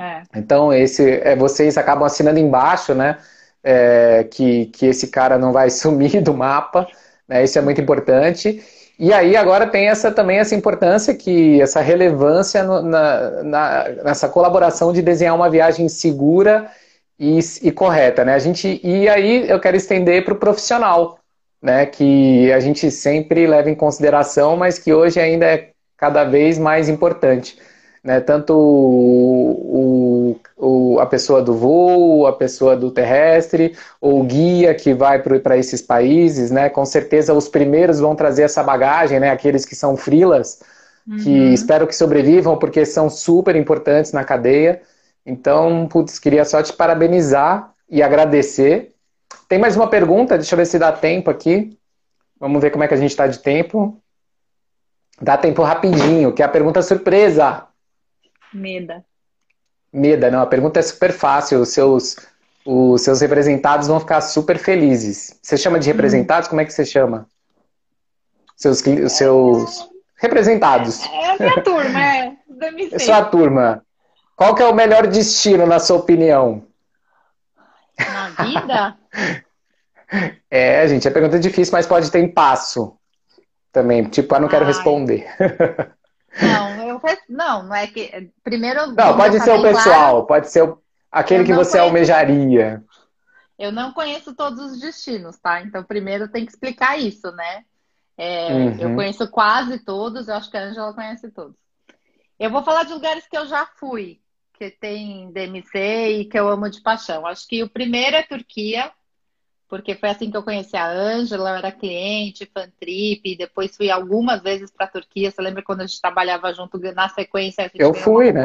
É. Então, esse, é, vocês acabam assinando embaixo, né? é, que, que esse cara não vai *laughs* sumir do mapa, né? Isso é muito importante. E aí agora tem essa também essa importância que essa relevância no, na, na, nessa colaboração de desenhar uma viagem segura e, e correta, né? A gente e aí eu quero estender para o profissional, né? Que a gente sempre leva em consideração, mas que hoje ainda é cada vez mais importante né? Tanto o, o, a pessoa do voo, a pessoa do terrestre, ou o guia que vai para esses países, né? Com certeza os primeiros vão trazer essa bagagem, né? Aqueles que são frilas, uhum. que espero que sobrevivam, porque são super importantes na cadeia. Então, putz, queria só te parabenizar e agradecer. Tem mais uma pergunta, deixa eu ver se dá tempo aqui. Vamos ver como é que a gente está de tempo. Dá tempo rapidinho, que é a pergunta surpresa. Meda. Meda, não, a pergunta é super fácil. Os seus, os seus representados vão ficar super felizes. Você chama de representados? Hum. Como é que você chama? Seus, os seus representados. É, é a minha turma, é. É sua turma. Qual que é o melhor destino, na sua opinião? Na vida? *laughs* é, gente, a pergunta é difícil, mas pode ter em passo também. Tipo, ah, não quero Ai. responder. *laughs* Não, não, não é que primeiro Não, pode ser o pessoal, claro, pode ser aquele que você conheço, almejaria. Eu não conheço todos os destinos, tá? Então primeiro tem que explicar isso, né? É, uhum. Eu conheço quase todos, eu acho que a Angela conhece todos. Eu vou falar de lugares que eu já fui, que tem DMC e que eu amo de paixão. Acho que o primeiro é Turquia, porque foi assim que eu conheci a Ângela, eu era cliente, fan trip, depois fui algumas vezes para a Turquia. Você lembra quando a gente trabalhava junto na sequência? eu fui, né?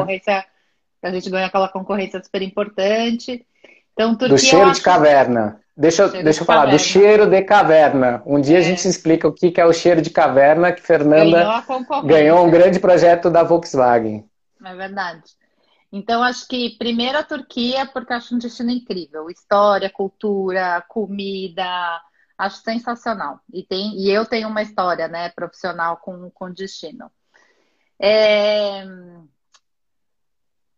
A gente ganhou aquela concorrência super importante. Então, Turquia, do cheiro de caverna. Deixa, eu, deixa eu falar, caverna. do cheiro de caverna. Um dia é. a gente explica o que é o cheiro de caverna, que Fernanda ganhou, ganhou um grande projeto da Volkswagen. É verdade. Então, acho que primeiro a Turquia, porque acho um destino incrível. História, cultura, comida, acho sensacional. E, tem, e eu tenho uma história né, profissional com, com destino. É...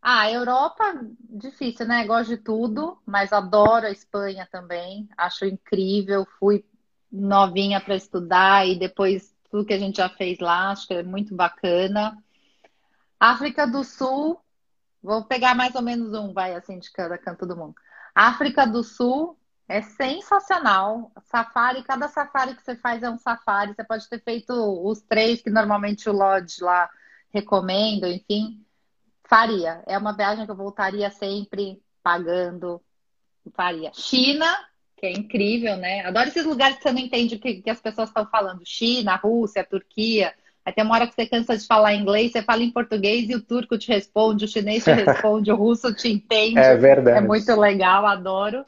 Ah, Europa, difícil, né? Gosto de tudo, mas adoro a Espanha também. Acho incrível. Fui novinha para estudar e depois tudo que a gente já fez lá, acho que é muito bacana. África do Sul, Vou pegar mais ou menos um, vai assim, de cada canto do mundo. África do Sul é sensacional. Safari, cada safari que você faz é um safari. Você pode ter feito os três que normalmente o Lodge lá recomenda, enfim. Faria. É uma viagem que eu voltaria sempre pagando. Faria. China, que é incrível, né? Adoro esses lugares que você não entende o que, que as pessoas estão falando. China, Rússia, Turquia. Tem uma hora que você cansa de falar inglês, você fala em português e o turco te responde, o chinês te *laughs* responde, o russo te entende. É verdade. É muito legal, adoro.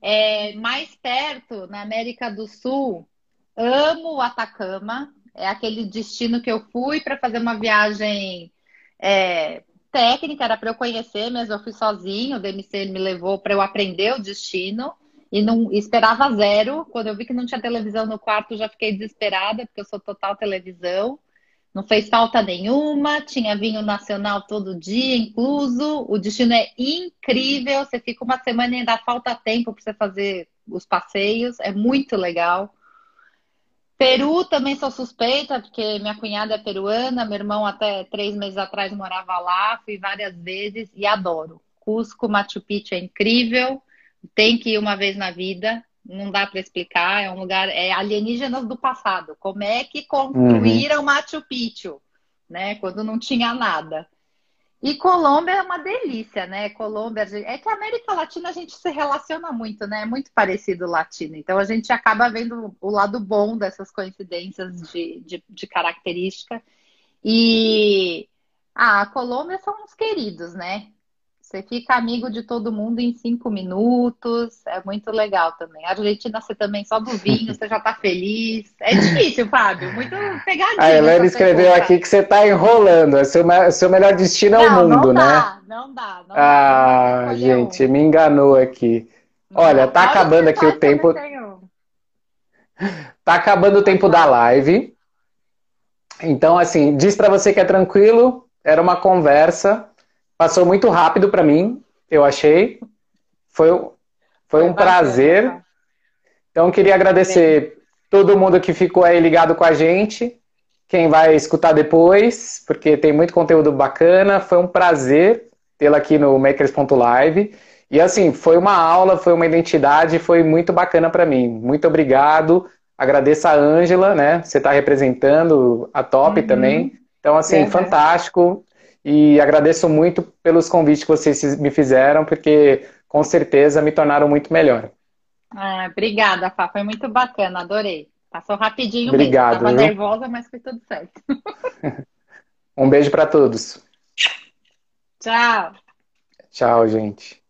É, mais perto, na América do Sul, amo o Atacama. É aquele destino que eu fui para fazer uma viagem é, técnica, era para eu conhecer, mas eu fui sozinho. O DMC me levou para eu aprender o destino e não esperava zero. Quando eu vi que não tinha televisão no quarto, já fiquei desesperada, porque eu sou total televisão. Não fez falta nenhuma, tinha vinho nacional todo dia, incluso. O destino é incrível. Você fica uma semana e ainda falta tempo para você fazer os passeios. É muito legal. Peru também sou suspeita, porque minha cunhada é peruana, meu irmão até três meses atrás morava lá, fui várias vezes e adoro. Cusco, Machu Picchu é incrível, tem que ir uma vez na vida não dá para explicar, é um lugar, é alienígenas do passado. Como é que construíram uhum. Machu Picchu, né? Quando não tinha nada. E Colômbia é uma delícia, né? Colômbia, é que a América Latina a gente se relaciona muito, né? É muito parecido latino. Então a gente acaba vendo o lado bom dessas coincidências de, de, de característica. E ah, a Colômbia são uns queridos, né? Você fica amigo de todo mundo em cinco minutos. É muito legal também. A Argentina, você também só do vinho, você já tá feliz. É difícil, Fábio. Muito pegadinho. A Helena escreveu pergunta. aqui que você tá enrolando. O seu, seu melhor destino é o mundo, não né? Dá, não dá, não ah, dá. gente, um. me enganou aqui. Olha, tá acabando aqui o tempo. Tá acabando o tempo da live. Então, assim, diz para você que é tranquilo. Era uma conversa. Passou muito rápido para mim, eu achei. Foi, Foi um prazer. Então, queria agradecer todo mundo que ficou aí ligado com a gente, quem vai escutar depois, porque tem muito conteúdo bacana. Foi um prazer tê-la aqui no Makers.live. E assim, foi uma aula, foi uma identidade, foi muito bacana para mim. Muito obrigado. Agradeço a Ângela, né? Você está representando a Top uhum. também. Então, assim, fantástico e agradeço muito pelos convites que vocês me fizeram, porque com certeza me tornaram muito melhor. Ah, obrigada, Fá. Foi muito bacana, adorei. Passou rapidinho Obrigado, mesmo. Tava nervosa, mas foi tudo certo. *laughs* um beijo para todos. Tchau. Tchau, gente.